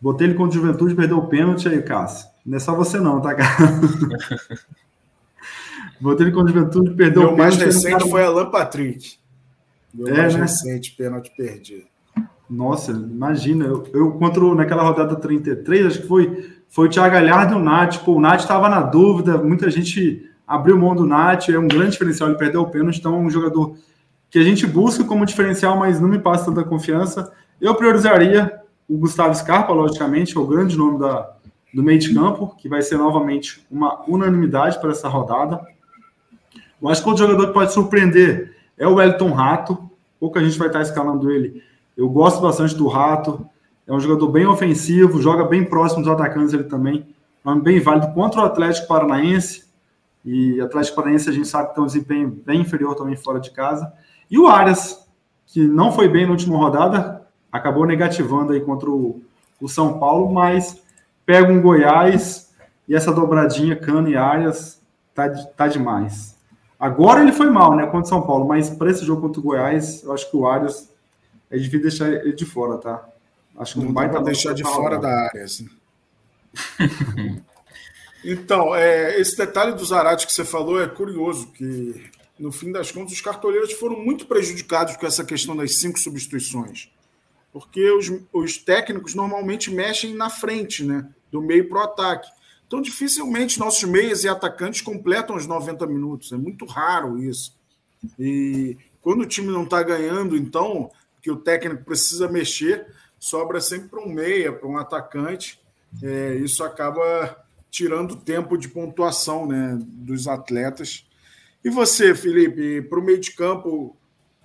botei ele contra o Juventude, perdeu o pênalti aí, Cássio. Não é só você não, tá, cara? [laughs] botei ele contra o Juventude, perdeu Meu o mais recente cara... foi Alan Patrick. Meu é, mais né? recente pênalti perdido. Nossa, imagina, eu, eu contra naquela rodada 33, acho que foi, foi o Thiago Galhardo e o Nath. Pô, o Nath estava na dúvida, muita gente abriu mão do Nath, é um grande diferencial, ele perdeu o pênalti, então é um jogador que a gente busca como diferencial, mas não me passa tanta confiança. Eu priorizaria o Gustavo Scarpa, logicamente, é o grande nome da, do meio de campo, que vai ser novamente uma unanimidade para essa rodada. Eu acho que outro jogador que pode surpreender é o Wellington Rato, pouco a gente vai estar escalando ele eu gosto bastante do Rato. É um jogador bem ofensivo, joga bem próximo dos atacantes ele também. É um bem válido contra o Atlético Paranaense. E Atlético Paranaense a gente sabe que tem um desempenho bem inferior também fora de casa. E o Arias, que não foi bem na última rodada, acabou negativando aí contra o, o São Paulo, mas pega um Goiás e essa dobradinha Cano e Arias tá, tá demais. Agora ele foi mal, né, contra o São Paulo, mas para esse jogo contra o Goiás, eu acho que o Arias é difícil deixar ele de fora, tá? Acho que não, não vai para deixar de fora da área. Assim. [laughs] então, é, esse detalhe do Zarate que você falou é curioso, que no fim das contas os cartoleiros foram muito prejudicados com essa questão das cinco substituições. Porque os, os técnicos normalmente mexem na frente, né? Do meio para o ataque. Então, dificilmente nossos meias e atacantes completam os 90 minutos. É muito raro isso. E quando o time não está ganhando, então que o técnico precisa mexer, sobra sempre para um meia, para um atacante. É, isso acaba tirando tempo de pontuação né, dos atletas. E você, Felipe, para o meio de campo,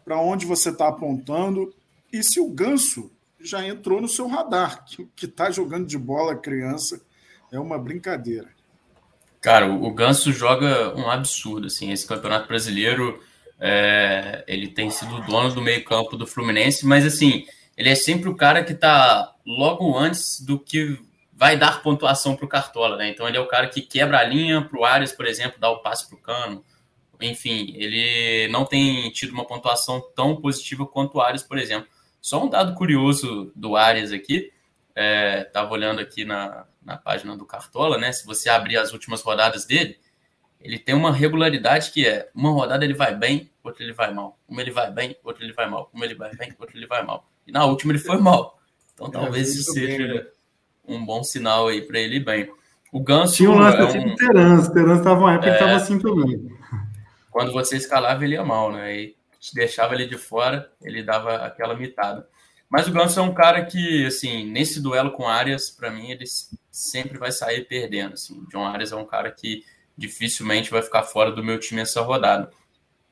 para onde você está apontando? E se o Ganso já entrou no seu radar, que está jogando de bola criança, é uma brincadeira. Cara, o Ganso joga um absurdo, assim, esse campeonato brasileiro é, ele tem sido dono do meio-campo do Fluminense, mas assim, ele é sempre o cara que está logo antes do que vai dar pontuação para o Cartola, né? Então ele é o cara que quebra a linha para o Arias, por exemplo, dá o passe para o Cano. Enfim, ele não tem tido uma pontuação tão positiva quanto o Arias, por exemplo. Só um dado curioso do Arias aqui, estava é, olhando aqui na, na página do Cartola, né? Se você abrir as últimas rodadas dele, ele tem uma regularidade que é uma rodada ele vai bem, outra ele vai mal. Uma ele vai bem, outra ele vai mal. Uma ele vai bem, outra ele vai mal. E na última ele foi mal. Então talvez isso seja bem, né? um bom sinal aí para ele ir bem. O Ganso. Tinha um lance é um... O Terans estava uma época é... que estava assim também. Quando você escalava, ele ia mal, né? E te deixava ele de fora, ele dava aquela mitada. Mas o Ganso é um cara que, assim, nesse duelo com Arias, para mim, ele sempre vai sair perdendo. Assim. John Arias é um cara que dificilmente vai ficar fora do meu time essa rodada.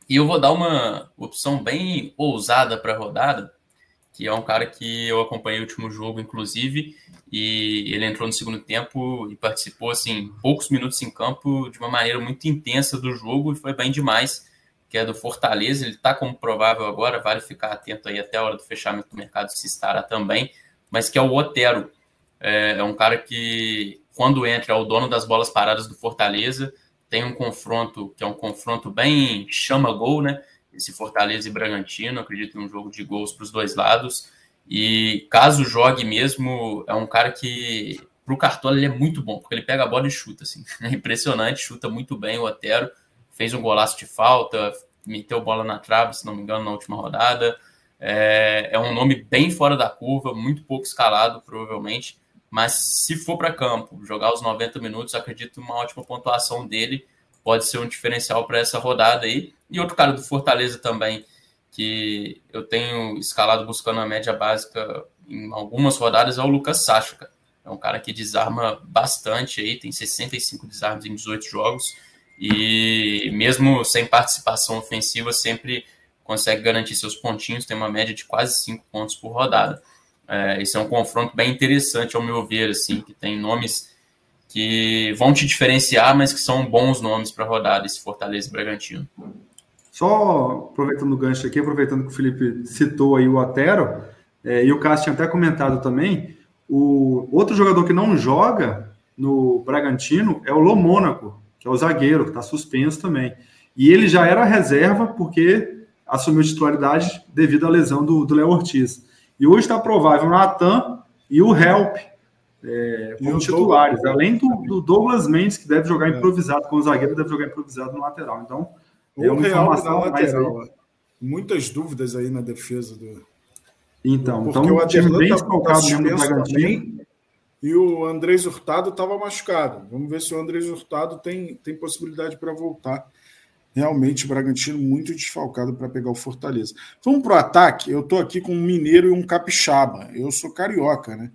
E eu vou dar uma opção bem ousada para a rodada, que é um cara que eu acompanhei o último jogo, inclusive, e ele entrou no segundo tempo e participou, assim, poucos minutos em campo, de uma maneira muito intensa do jogo, e foi bem demais, que é do Fortaleza, ele está como provável agora, vale ficar atento aí até a hora do fechamento do mercado, se estará também, mas que é o Otero, é, é um cara que, quando entra, é o dono das bolas paradas do Fortaleza, tem um confronto que é um confronto bem chama-gol, né? Esse Fortaleza e Bragantino, acredito em um jogo de gols para os dois lados. E caso jogue mesmo, é um cara que para o Cartola ele é muito bom, porque ele pega a bola e chuta, assim. [laughs] É impressionante, chuta muito bem o Otero, fez um golaço de falta, meteu bola na trave, se não me engano, na última rodada. É, é um nome bem fora da curva, muito pouco escalado, provavelmente. Mas se for para campo, jogar os 90 minutos, acredito uma ótima pontuação dele pode ser um diferencial para essa rodada aí. E outro cara do Fortaleza também, que eu tenho escalado buscando a média básica em algumas rodadas, é o Lucas Sacha. É um cara que desarma bastante aí, tem 65 desarmes em 18 jogos. E mesmo sem participação ofensiva, sempre consegue garantir seus pontinhos, tem uma média de quase 5 pontos por rodada. É, esse é um confronto bem interessante, ao meu ver, assim, que tem nomes que vão te diferenciar, mas que são bons nomes para rodar esse Fortaleza e Bragantino. Só aproveitando o gancho aqui, aproveitando que o Felipe citou aí o Atero, é, e o Cássio tinha até comentado também, o outro jogador que não joga no Bragantino é o Lomônaco, que é o zagueiro, que está suspenso também. E ele já era reserva porque assumiu titularidade devido à lesão do Léo Ortiz. E hoje está provável o Natan e o Help é, como titulares, Douglas... além do, do, Douglas Mendes, que deve jogar é. improvisado, com o zagueiro deve jogar improvisado no lateral. Então, o é uma informação lateral. Mais... Muitas dúvidas aí na defesa do. Então, Porque então o time bem desfalcado mesmo do Bragantino. E o Andrés Hurtado estava machucado. Vamos ver se o Andrés Hurtado tem, tem possibilidade para voltar realmente o Bragantino muito desfalcado para pegar o Fortaleza. Vamos para o ataque. Eu estou aqui com um mineiro e um capixaba. Eu sou carioca, né?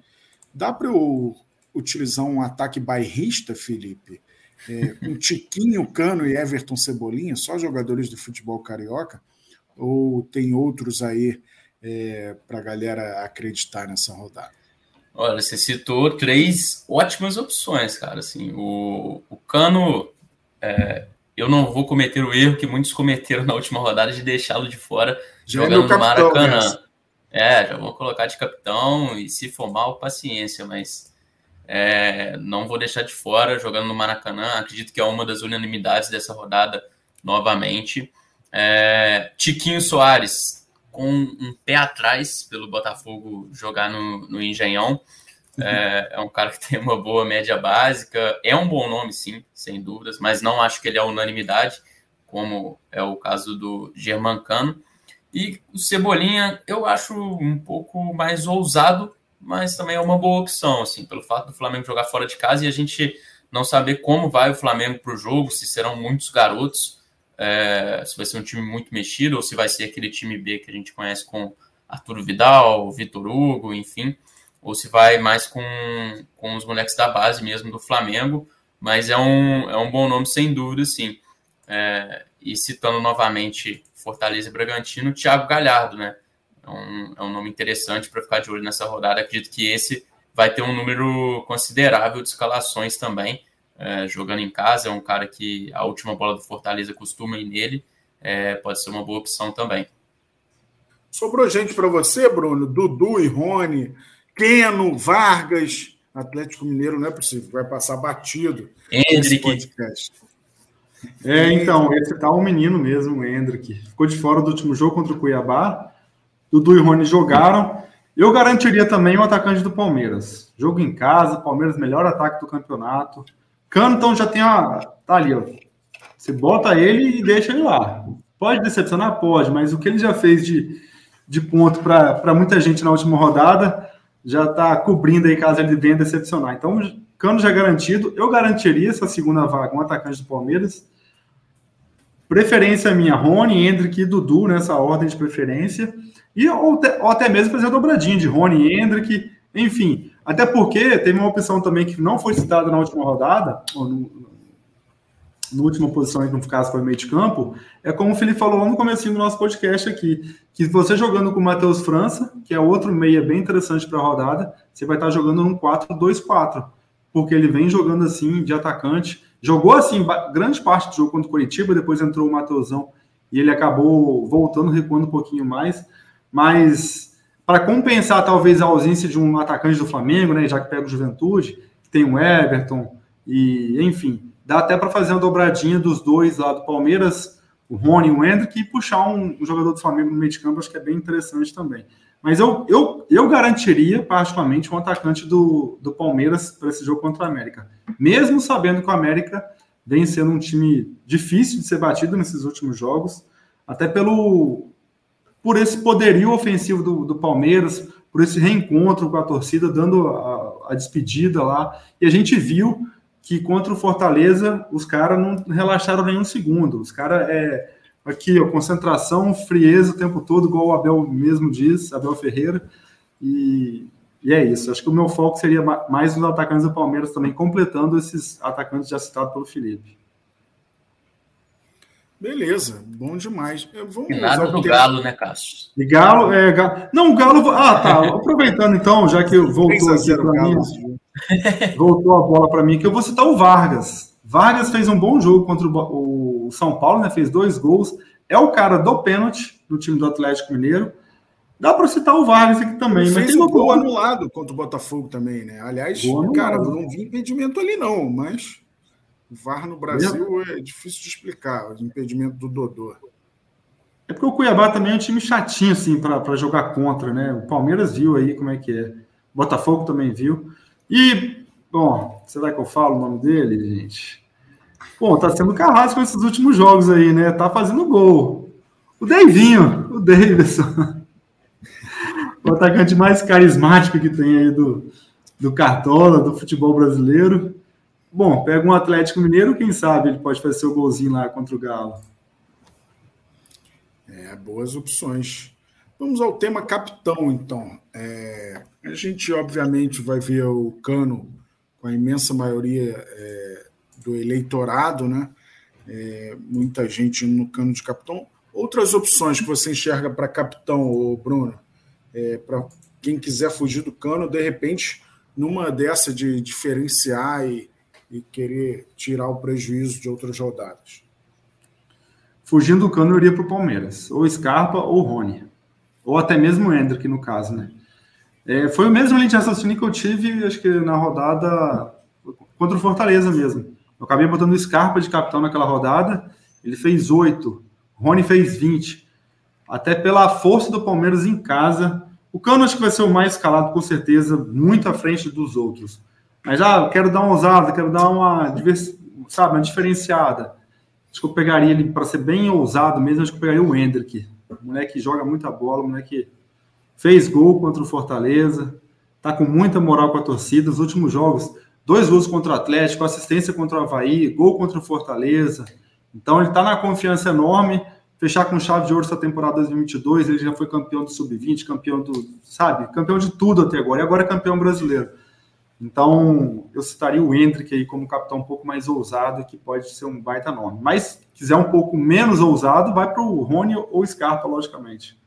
Dá para eu utilizar um ataque bairrista, Felipe? É, com [laughs] Tiquinho, Cano e Everton Cebolinha, só jogadores do futebol carioca? Ou tem outros aí é, para a galera acreditar nessa rodada? Olha, você citou três ótimas opções, cara. Assim, o, o Cano é, eu não vou cometer o erro que muitos cometeram [laughs] na última rodada de deixá-lo de fora já jogando no Maracanã. Né? É, já vou colocar de capitão e se for mal, paciência, mas é, não vou deixar de fora jogando no Maracanã. Acredito que é uma das unanimidades dessa rodada novamente. É, Tiquinho Soares com um pé atrás pelo Botafogo jogar no, no Engenhão. É, é, um cara que tem uma boa média básica. É um bom nome, sim, sem dúvidas, mas não acho que ele é unanimidade, como é o caso do Germancano. E o Cebolinha eu acho um pouco mais ousado, mas também é uma boa opção, assim, pelo fato do Flamengo jogar fora de casa e a gente não saber como vai o Flamengo para o jogo, se serão muitos garotos, é, se vai ser um time muito mexido ou se vai ser aquele time B que a gente conhece com Arturo Vidal, Vitor Hugo, enfim ou se vai mais com, com os moleques da base mesmo do Flamengo, mas é um, é um bom nome sem dúvida, sim. É, e citando novamente Fortaleza e Bragantino, Thiago Galhardo, né? É um, é um nome interessante para ficar de olho nessa rodada. Acredito que esse vai ter um número considerável de escalações também, é, jogando em casa. É um cara que a última bola do Fortaleza costuma ir nele, é, pode ser uma boa opção também. Sobrou gente para você, Bruno? Dudu e Rony, Keno, Vargas, Atlético Mineiro não é possível, vai passar batido esse podcast. É, então, esse tá um menino mesmo, o Hendrick. Ficou de fora do último jogo contra o Cuiabá. Dudu e Rony jogaram. Eu garantiria também o atacante do Palmeiras. Jogo em casa, Palmeiras melhor ataque do campeonato. Cano, então já tem a. Tá ali, ó. Você bota ele e deixa ele lá. Pode decepcionar? Pode, mas o que ele já fez de, de ponto para muita gente na última rodada já está cobrindo aí caso ele venha decepcionar. Então, Cano já garantido. Eu garantiria essa segunda vaga, um atacante do Palmeiras. Preferência minha, Rony, Hendrick e Dudu nessa ordem de preferência. E, ou, te, ou até mesmo fazer a dobradinha de Rony, Hendrick, enfim. Até porque teve uma opção também que não foi citada na última rodada, ou no, na última posição, que no caso foi meio de campo, é como o Felipe falou lá no começo do nosso podcast aqui, que você jogando com o Matheus França, que é outro meia bem interessante para a rodada, você vai estar jogando num 4-2-4, porque ele vem jogando assim, de atacante, jogou assim grande parte do jogo contra o Curitiba, depois entrou o Matheusão e ele acabou voltando, recuando um pouquinho mais, mas para compensar talvez a ausência de um atacante do Flamengo, né, já que pega o Juventude, tem o Everton, e enfim, dá até para fazer uma dobradinha dos dois lá do Palmeiras, o Rony e o Hendrick, e puxar um, um, jogador do Flamengo no meio de campo, acho que é bem interessante também. Mas eu, eu, eu garantiria, particularmente, um atacante do, do Palmeiras para esse jogo contra o América. Mesmo sabendo que o América vem sendo um time difícil de ser batido nesses últimos jogos, até pelo por esse poderio ofensivo do, do Palmeiras, por esse reencontro com a torcida, dando a, a despedida lá. E a gente viu que contra o Fortaleza os caras não relaxaram nenhum segundo. Os caras é aqui, ó, concentração, frieza o tempo todo, igual o Abel mesmo diz, Abel Ferreira. E, e é isso. Acho que o meu foco seria mais nos atacantes do Palmeiras também, completando esses atacantes já citados pelo Felipe. Beleza, bom demais. Vamos e nada do Galo, né, Cássio? E Galo, é. Galo... Não, o Galo. Ah, tá. [laughs] Aproveitando então, já que voltou aqui para mim. [laughs] Voltou a bola para mim, que eu vou citar o Vargas. Vargas fez um bom jogo contra o São Paulo, né? Fez dois gols. É o cara do pênalti do time do Atlético Mineiro. Dá para citar o Vargas aqui também. Fez mas um gol anulado contra o Botafogo também, né? Aliás, cara, não vi impedimento ali não, mas VAR no Brasil é difícil de explicar, o impedimento do Dodô. É porque o Cuiabá também é um time chatinho, assim, para jogar contra, né? O Palmeiras viu aí como é que é. O Botafogo também viu. E, bom, será que eu falo o nome dele, gente? Bom, tá sendo carrasco esses últimos jogos aí, né? Tá fazendo gol. O Davinho, o Davidson. [laughs] o atacante mais carismático que tem aí do, do Cartola, do futebol brasileiro. Bom, pega um Atlético Mineiro, quem sabe ele pode fazer seu golzinho lá contra o Galo. É, boas opções. Vamos ao tema capitão, então. É, a gente, obviamente, vai ver o Cano com a imensa maioria é, do eleitorado, né? É, muita gente no Cano de capitão. Outras opções que você enxerga para capitão, Bruno, é, para quem quiser fugir do Cano, de repente, numa dessa de diferenciar e, e querer tirar o prejuízo de outras rodadas. Fugindo do Cano, eu iria para o Palmeiras, ou Scarpa ou Rony, ou até mesmo o Hendrick, no caso, né? É, foi o mesmo linha de raciocínio que eu tive, acho que na rodada contra o Fortaleza mesmo. Eu acabei botando o Scarpa de capitão naquela rodada, ele fez oito, Rony fez 20. Até pela força do Palmeiras em casa. O Cano acho que vai ser o mais escalado, com certeza, muito à frente dos outros. Mas ah, eu quero dar uma ousada, quero dar uma, sabe, uma diferenciada. Acho que eu pegaria ele, para ser bem ousado mesmo, acho que eu pegaria o Hendrick. O moleque joga muita bola, moleque fez gol contra o Fortaleza, tá com muita moral com a torcida. Os últimos jogos, dois gols contra o Atlético, assistência contra o Havaí, gol contra o Fortaleza. Então ele tá na confiança enorme. Fechar com chave de ouro essa temporada 2022, ele já foi campeão do sub-20, campeão do, sabe, campeão de tudo até agora, e agora é campeão brasileiro. Então, eu citaria o Hendrick aí como capitão um pouco mais ousado, que pode ser um baita nome. Mas, quiser um pouco menos ousado, vai para o Rony ou Scarpa, logicamente.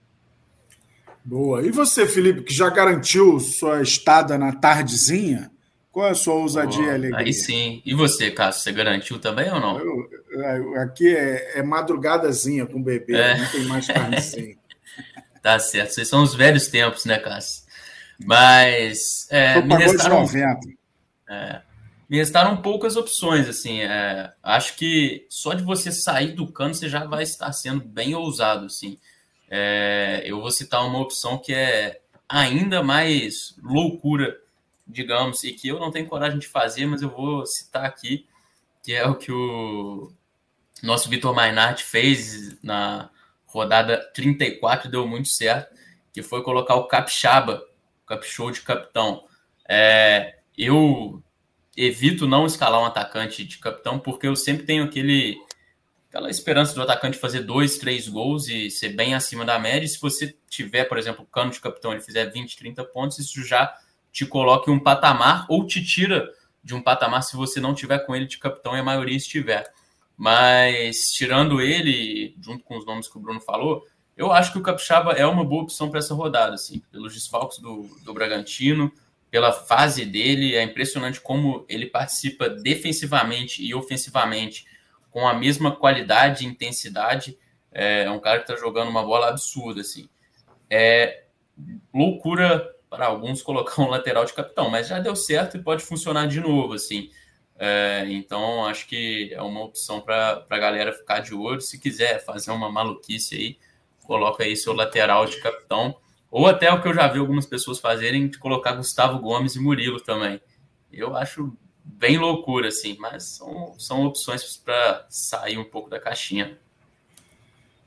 Boa. E você, Felipe, que já garantiu sua estada na tardezinha? Qual é a sua ousadia oh, Aí sim. E você, Cássio, você garantiu também ou não? Eu, eu, aqui é, é, madrugadazinha com bebê, é. não tem mais tardezinha. [laughs] tá certo. Vocês são os velhos tempos, né, Cássio? Mas. É, me restaram, 90. É, me restaram poucas opções, assim. É, acho que só de você sair do cano você já vai estar sendo bem ousado, assim. É, eu vou citar uma opção que é ainda mais loucura, digamos, e que eu não tenho coragem de fazer, mas eu vou citar aqui, que é o que o nosso Vitor Mainardi fez na rodada 34 deu muito certo, que foi colocar o Capixaba, Capixou de capitão. É, eu evito não escalar um atacante de capitão, porque eu sempre tenho aquele aquela esperança do atacante fazer dois, três gols e ser bem acima da média. E se você tiver, por exemplo, o cano de capitão, ele fizer 20, 30 pontos, isso já te coloca em um patamar ou te tira de um patamar se você não tiver com ele de capitão e a maioria estiver. Mas tirando ele, junto com os nomes que o Bruno falou, eu acho que o Capixaba é uma boa opção para essa rodada, assim, pelos desfalques do, do Bragantino, pela fase dele. É impressionante como ele participa defensivamente e ofensivamente com a mesma qualidade e intensidade. É um cara que está jogando uma bola absurda, assim. É loucura para alguns [laughs] colocar um lateral de capitão, mas já deu certo e pode funcionar de novo, assim. É, então, acho que é uma opção para a galera ficar de olho. Se quiser fazer uma maluquice aí, coloca aí seu lateral de capitão. Ou até o que eu já vi algumas pessoas fazerem, de colocar Gustavo Gomes e Murilo também. Eu acho bem loucura, assim, mas são, são opções para sair um pouco da caixinha.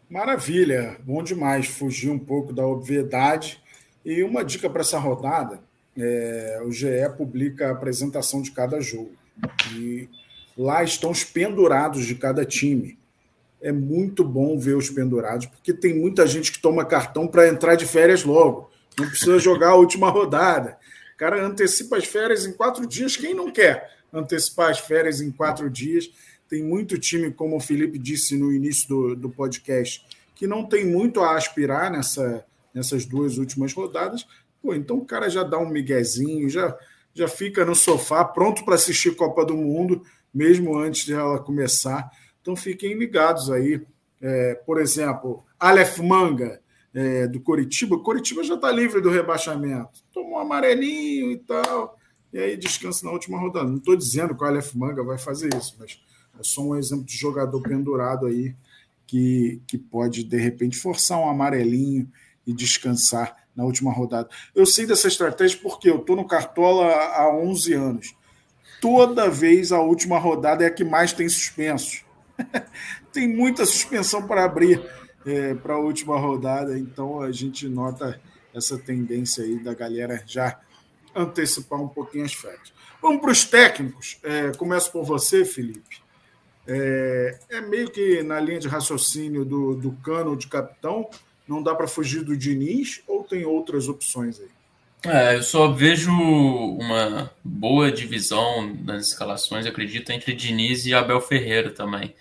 Maravilha, bom demais fugir um pouco da obviedade. E uma dica para essa rodada: é, o GE publica a apresentação de cada jogo. E lá estão os pendurados de cada time. É muito bom ver os pendurados, porque tem muita gente que toma cartão para entrar de férias logo. Não precisa jogar a última rodada. O cara antecipa as férias em quatro dias. Quem não quer antecipar as férias em quatro dias? Tem muito time, como o Felipe disse no início do, do podcast, que não tem muito a aspirar nessa, nessas duas últimas rodadas. Pô, então o cara já dá um miguezinho, já já fica no sofá pronto para assistir Copa do Mundo, mesmo antes de ela começar. Então fiquem ligados aí. É, por exemplo, Aleph Manga, é, do Coritiba. Coritiba já está livre do rebaixamento. Tomou um amarelinho e tal. E aí descansa na última rodada. Não estou dizendo que o Aleph Manga vai fazer isso, mas é só um exemplo de jogador pendurado aí que, que pode, de repente, forçar um amarelinho e descansar na última rodada. Eu sei dessa estratégia porque eu estou no Cartola há 11 anos. Toda vez a última rodada é a que mais tem suspensos. [laughs] tem muita suspensão para abrir é, para a última rodada, então a gente nota essa tendência aí da galera já antecipar um pouquinho as férias. Vamos para os técnicos. É, começo por você, Felipe. É, é, meio que na linha de raciocínio do, do cano de capitão, não dá para fugir do Diniz ou tem outras opções aí? É, eu só vejo uma boa divisão nas escalações, acredito, entre Diniz e Abel Ferreira também.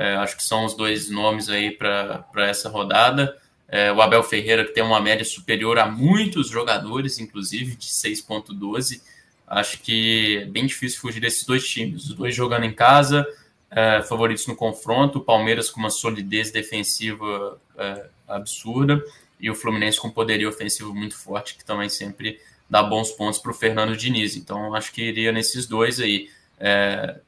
É, acho que são os dois nomes aí para essa rodada. É, o Abel Ferreira, que tem uma média superior a muitos jogadores, inclusive de 6,12. Acho que é bem difícil fugir desses dois times. Os dois jogando em casa, é, favoritos no confronto. O Palmeiras com uma solidez defensiva é, absurda e o Fluminense com poderio ofensivo muito forte, que também sempre dá bons pontos para o Fernando Diniz. Então, acho que iria nesses dois aí. É,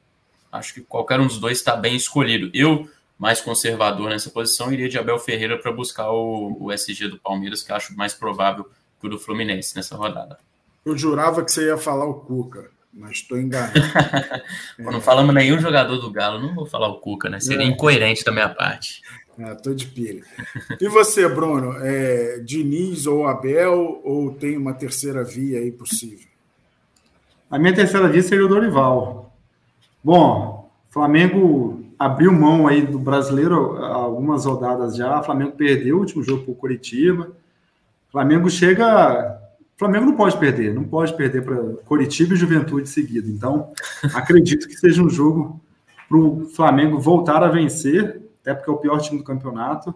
acho que qualquer um dos dois está bem escolhido. Eu, mais conservador nessa posição, iria de Abel Ferreira para buscar o, o SG do Palmeiras, que acho mais provável que o do Fluminense nessa rodada. Eu jurava que você ia falar o Cuca, mas estou enganado. [laughs] Não falamos nenhum jogador do Galo, não vou falar o Cuca, né? Seria é. incoerente da minha parte. Ah, tô de pilha. E você, Bruno? É, Diniz ou Abel ou tem uma terceira via aí possível? A minha terceira via seria o Dorival. Bom, Flamengo abriu mão aí do brasileiro algumas rodadas já. O Flamengo perdeu o último jogo para o Curitiba. Flamengo chega. Flamengo não pode perder, não pode perder para Curitiba e Juventude seguido. Então, [laughs] acredito que seja um jogo para o Flamengo voltar a vencer até porque é o pior time do campeonato.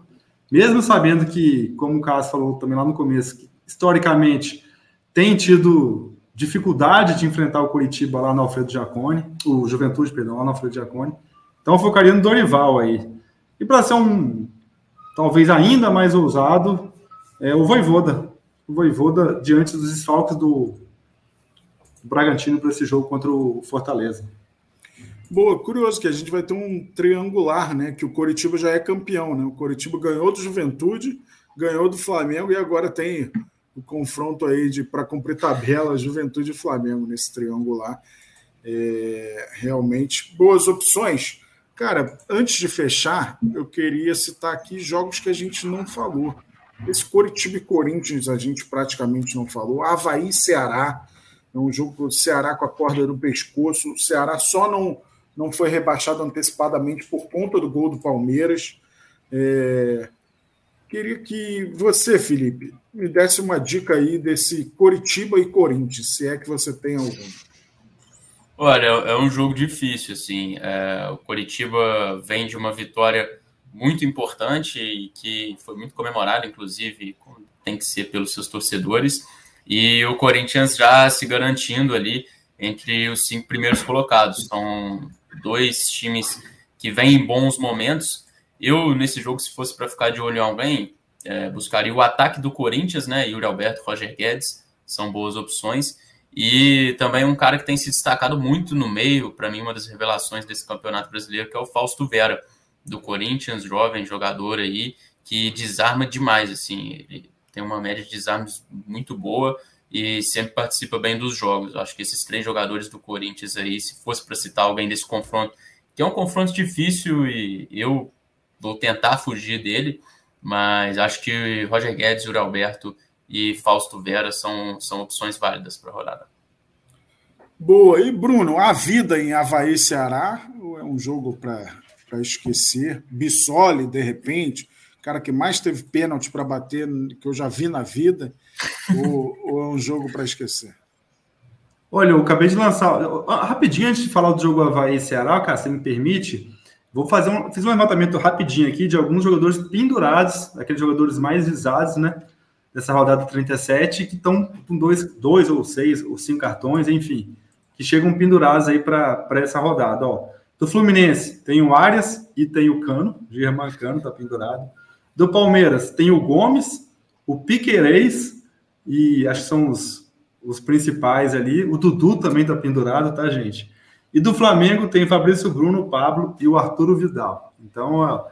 Mesmo sabendo que, como o Carlos falou também lá no começo, historicamente tem tido dificuldade de enfrentar o Curitiba lá no Alfredo Giacone, o Juventude, perdão, lá no Alfredo Giacone. Então focaria no Dorival aí. E para ser um talvez ainda mais ousado, é o Voivoda. O Voivoda diante dos desfalques do Bragantino para esse jogo contra o Fortaleza. Boa, curioso que a gente vai ter um triangular, né? Que o Coritiba já é campeão, né? O Coritiba ganhou do Juventude, ganhou do Flamengo e agora tem o confronto aí de para cumprir tabela Juventude e Flamengo nesse triangular. É, realmente boas opções. Cara, antes de fechar, eu queria citar aqui jogos que a gente não falou. Esse Coritiba e Corinthians a gente praticamente não falou. Havaí e Ceará É um jogo o Ceará com a corda no pescoço. O Ceará só não, não foi rebaixado antecipadamente por conta do gol do Palmeiras. É... Queria que você, Felipe, me desse uma dica aí desse Coritiba e Corinthians, se é que você tem algum. Olha, é um jogo difícil, assim. É, o Coritiba vem de uma vitória muito importante e que foi muito comemorada, inclusive, tem que ser pelos seus torcedores. E o Corinthians já se garantindo ali entre os cinco primeiros colocados. São dois times que vêm em bons momentos eu, nesse jogo, se fosse para ficar de olho em alguém, é, buscaria o ataque do Corinthians, né? Yuri Alberto, Roger Guedes, são boas opções. E também um cara que tem se destacado muito no meio, para mim, uma das revelações desse campeonato brasileiro, que é o Fausto Vera, do Corinthians, jovem jogador aí, que desarma demais, assim, ele tem uma média de desarmes muito boa e sempre participa bem dos jogos. Eu acho que esses três jogadores do Corinthians aí, se fosse para citar alguém desse confronto, que é um confronto difícil e eu vou tentar fugir dele, mas acho que Roger Guedes, Yuri Alberto e Fausto Vera são, são opções válidas para a rodada. Boa. E Bruno, a vida em Havaí Ceará é um jogo para esquecer? Bissoli, de repente, cara que mais teve pênalti para bater que eu já vi na vida, ou, ou é um jogo para esquecer? Olha, eu acabei de lançar. Rapidinho, antes de falar do jogo Havaí Ceará, cara, você me permite, Vou fazer um, fiz um levantamento rapidinho aqui de alguns jogadores pendurados, aqueles jogadores mais visados, né? Dessa rodada 37, que estão com dois, dois ou seis ou cinco cartões, enfim, que chegam pendurados aí para essa rodada. Ó. Do Fluminense tem o Arias e tem o Cano, Germán Cano está pendurado. Do Palmeiras tem o Gomes, o Piquerez, e acho que são os, os principais ali. O Dudu também está pendurado, tá, gente? E do Flamengo tem Fabrício Bruno, Pablo e o Arturo Vidal. Então, ó,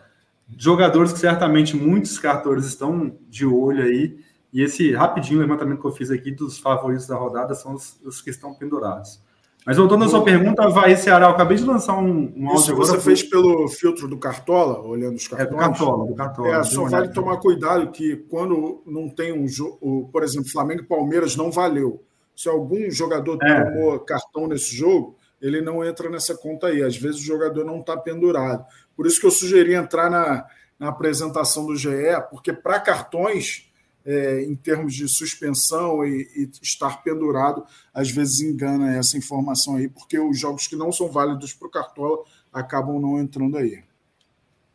jogadores que certamente muitos cartores estão de olho aí. E esse rapidinho levantamento que eu fiz aqui dos favoritos da rodada são os, os que estão pendurados. Mas voltando à sua pergunta, vai Ceará. Eu acabei de lançar um, um áudio Isso agora. Você fez pelo filtro do Cartola, olhando os cartões? É, do Cartola, do Cartola. É, só vale tomar cuidado que quando não tem um jogo, por exemplo, Flamengo e Palmeiras não valeu. Se algum jogador é. tomou cartão nesse jogo, ele não entra nessa conta aí. Às vezes o jogador não está pendurado. Por isso que eu sugeri entrar na, na apresentação do GE, porque para cartões, é, em termos de suspensão e, e, estar pendurado, às vezes engana essa informação aí, porque os jogos que não são válidos para o Cartola acabam não entrando aí.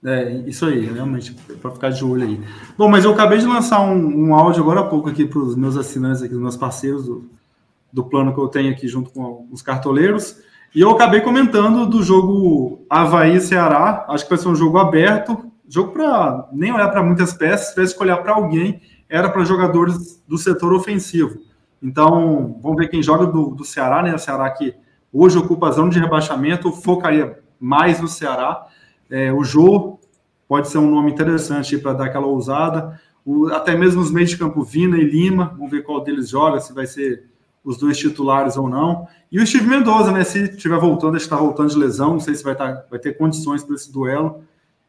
É, isso aí, realmente, para ficar de olho aí. Bom, mas eu acabei de lançar um, um áudio agora há pouco aqui para os meus assinantes, aqui, os meus parceiros do, do plano que eu tenho aqui junto com os cartoleiros. E eu acabei comentando do jogo Havaí-Ceará. Acho que vai ser um jogo aberto. Jogo para nem olhar para muitas peças. Se tivesse que olhar para alguém, era para jogadores do setor ofensivo. Então, vamos ver quem joga do, do Ceará, né? O Ceará que hoje ocupa a zona de rebaixamento, focaria mais no Ceará. É, o Jô pode ser um nome interessante para dar aquela ousada. O, até mesmo os meios de campo Vina e Lima, vamos ver qual deles joga, se vai ser os dois titulares ou não. E o Steve Mendoza, né? Se estiver voltando, está voltando de lesão, não sei se vai, estar, vai ter condições para esse duelo.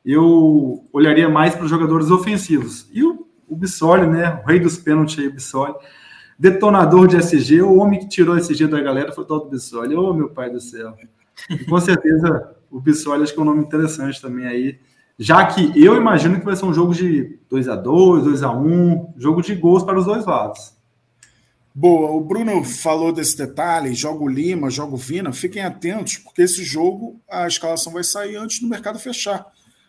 Eu olharia mais para os jogadores ofensivos. E o, o Bissoli, né? O rei dos pênaltis aí, o Bissoli. Detonador de SG, o homem que tirou SG da galera foi o tal do Bissoli. Ô, oh, meu pai do céu. E com certeza o Bissoli acho que é um nome interessante também aí. Já que eu imagino que vai ser um jogo de 2 a 2 2 a 1 jogo de gols para os dois lados. Boa, o Bruno falou desse detalhe, jogo Lima, jogo Vina, fiquem atentos, porque esse jogo, a escalação vai sair antes do mercado fechar.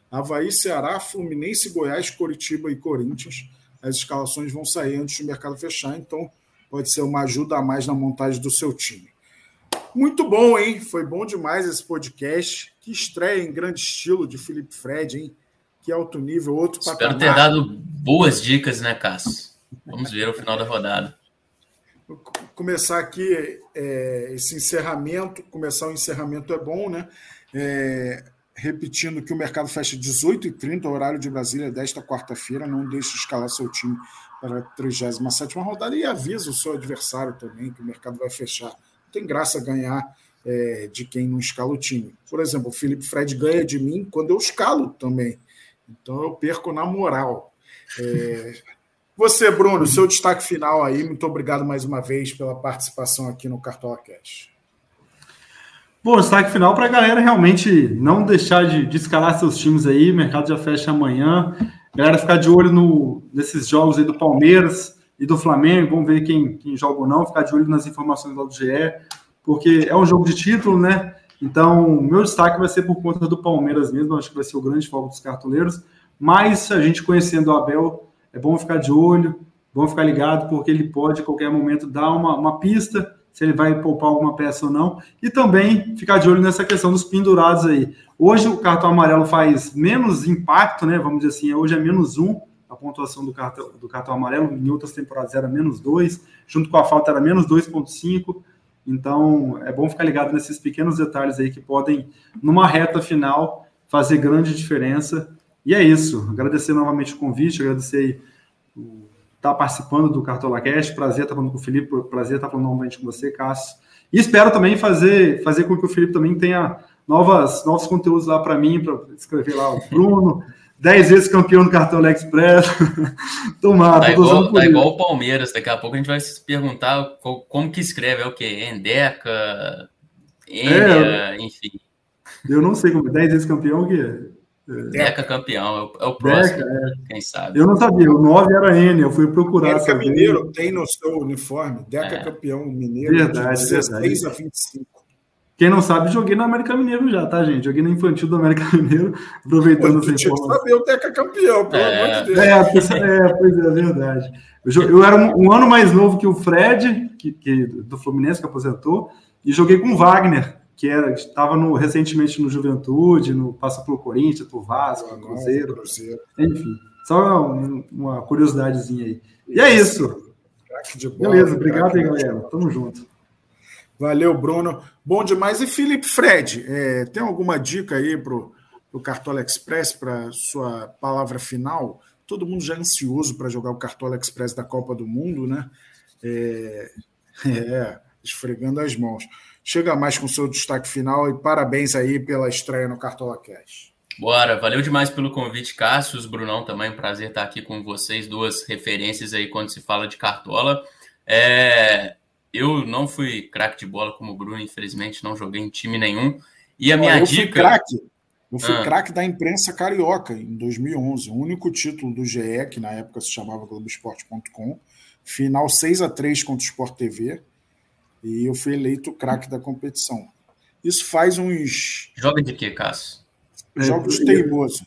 Havaí, Ceará, Fluminense, Goiás, Coritiba e Corinthians. As escalações vão sair antes do mercado fechar, então pode ser uma ajuda a mais na montagem do seu time. Muito bom, hein? Foi bom demais esse podcast. Que estreia em grande estilo de Felipe Fred, hein? Que alto nível, outro Espero patamar. ter dado boas dicas, né, Cássio? Vamos ver o final da rodada começar aqui é, esse encerramento. Começar o encerramento é bom, né? É, repetindo que o mercado fecha 18h30, horário de Brasília, desta quarta-feira. Não deixe de escalar seu time para a 37 rodada e avisa o seu adversário também que o mercado vai fechar. Não tem graça ganhar é, de quem não escala o time. Por exemplo, o Felipe Fred ganha de mim quando eu escalo também. Então eu perco na moral. É, Você, Bruno, seu destaque final aí. Muito obrigado mais uma vez pela participação aqui no Cartola Cash. Bom, destaque final para a galera realmente não deixar de, de, escalar seus times aí. O mercado já fecha amanhã. Galera, ficar de olho no, nesses jogos aí do Palmeiras e do Flamengo. Vamos ver quem, quem joga ou não. Ficar de olho nas informações do GE, porque é um jogo de título, né? Então, meu destaque vai ser por conta do Palmeiras mesmo. Acho que vai ser o grande foco dos cartoleiros. Mas a gente conhecendo o Abel, é bom ficar de olho, bom ficar ligado, porque ele pode, a qualquer momento, dar uma, uma pista se ele vai poupar alguma peça ou não. E também ficar de olho nessa questão dos pendurados aí. Hoje o cartão amarelo faz menos impacto, né? Vamos dizer assim, hoje é menos um a pontuação do cartão, do cartão amarelo, em outras temporadas era menos dois, junto com a falta era menos 2,5. Então é bom ficar ligado nesses pequenos detalhes aí que podem, numa reta final, fazer grande diferença. E é isso. Agradecer novamente o convite, agradecer estar tá participando do Cartola Cash. Prazer estar tá falando com o Felipe, prazer estar tá falando novamente com você, Cássio. E espero também fazer, fazer com que o Felipe também tenha novas, novos conteúdos lá para mim, para escrever lá o Bruno. [laughs] Dez vezes campeão do Cartola Express. [laughs] Tomara. Tá, igual, tá igual o Palmeiras. Daqui a pouco a gente vai se perguntar como que escreve. É o quê? Endeca, Enia, é, enfim. Eu não sei como. Dez vezes campeão, o quê? Deca campeão, é o, é próximo, Deca, é. quem sabe. Eu não sabia, o 9 era N, eu fui procurar. Deca Mineiro tem no seu uniforme, Deca é. campeão mineiro, verdade, de 16 verdade. a 25. Quem não sabe, joguei no América Mineiro já, tá, gente? Joguei no infantil do América Mineiro, aproveitando essa informação. saber o Deca campeão, pelo é. amor de Deus. É, é, pois é, é verdade. Eu, eu era um, um, ano mais novo que o Fred, que, que, do Fluminense, que aposentou, e joguei com o Wagner, que era estava no, recentemente no Juventude, no passa pelo Corinthians, pro Vasco, no Cruzeiro, Cruzeiro. Enfim, só uma, uma curiosidadezinha aí. E é isso. Bola, Beleza, obrigado aí, galera. Tamo junto. Valeu, Bruno. Bom demais. E Felipe Fred, é, tem alguma dica aí pro o Cartola Express para sua palavra final? Todo mundo já é ansioso para jogar o Cartola Express da Copa do Mundo, né? É, [laughs] é, esfregando as mãos. Chega mais com seu destaque final e parabéns aí pela estreia no Cartola Cash. Bora, valeu demais pelo convite, Cássio, Brunão, também um prazer estar aqui com vocês, duas referências aí quando se fala de Cartola. É, eu não fui craque de bola como o Bruno, infelizmente, não joguei em time nenhum. E a minha eu dica. Fui craque. Eu fui ah. craque da imprensa carioca em 2011, o único título do GE, que na época se chamava Globoesporte.com, final 6 a 3 contra o Sport TV. E eu fui eleito craque da competição. Isso faz uns. Joga de quê, Cássio? É, teimoso.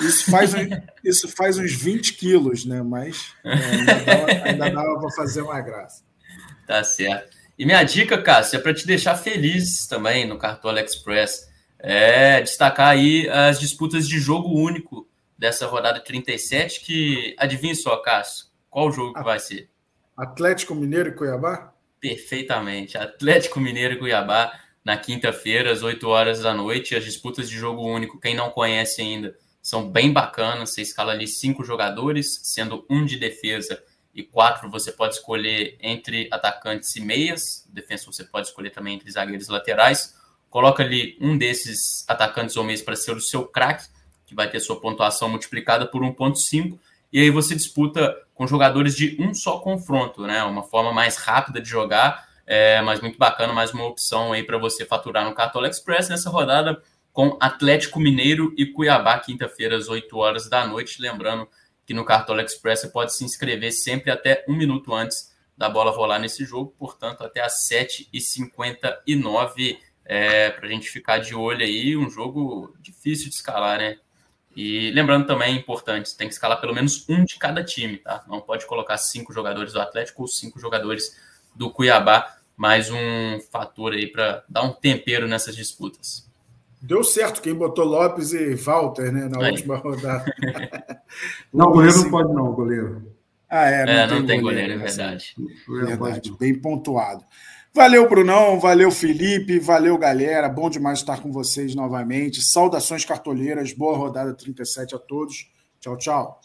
Isso faz, um, isso faz uns 20 quilos, né? Mas é, ainda dava, para fazer uma graça. Tá certo. E minha dica, Cássio, é para te deixar feliz também no Cartola Express. É destacar aí as disputas de jogo único dessa rodada 37, que adivinha só, Cássio, qual jogo que vai ser? Atlético Mineiro e Cuiabá? Perfeitamente. Atlético Mineiro e Cuiabá na quinta-feira, às 8 horas da noite. As disputas de jogo único, quem não conhece ainda, são bem bacanas. Você escala ali cinco jogadores, sendo um de defesa e quatro você pode escolher entre atacantes e meias. Defesa você pode escolher também entre zagueiros laterais. Coloca ali um desses atacantes ou meias para ser o seu craque, que vai ter sua pontuação multiplicada por 1.5 e aí você disputa com jogadores de um só confronto, né? Uma forma mais rápida de jogar, é, mas muito bacana, mais uma opção aí para você faturar no Cartola Express nessa rodada com Atlético Mineiro e Cuiabá, quinta-feira, às 8 horas da noite. Lembrando que no Cartola Express você pode se inscrever sempre até um minuto antes da bola rolar nesse jogo, portanto, até às 7h59, é, para a gente ficar de olho aí. Um jogo difícil de escalar, né? E lembrando também, importante, tem que escalar pelo menos um de cada time, tá? Não pode colocar cinco jogadores do Atlético ou cinco jogadores do Cuiabá. Mais um fator aí para dar um tempero nessas disputas. Deu certo quem botou Lopes e Walter, né, na aí. última rodada. [laughs] não, goleiro não pode não, goleiro. Ah, é, não, é, tem, não tem goleiro, goleiro, é verdade. Verdade, bem pontuado. Valeu, Brunão, valeu, Felipe, valeu, galera. Bom demais estar com vocês novamente. Saudações cartoleiras, boa rodada 37 a todos. Tchau, tchau.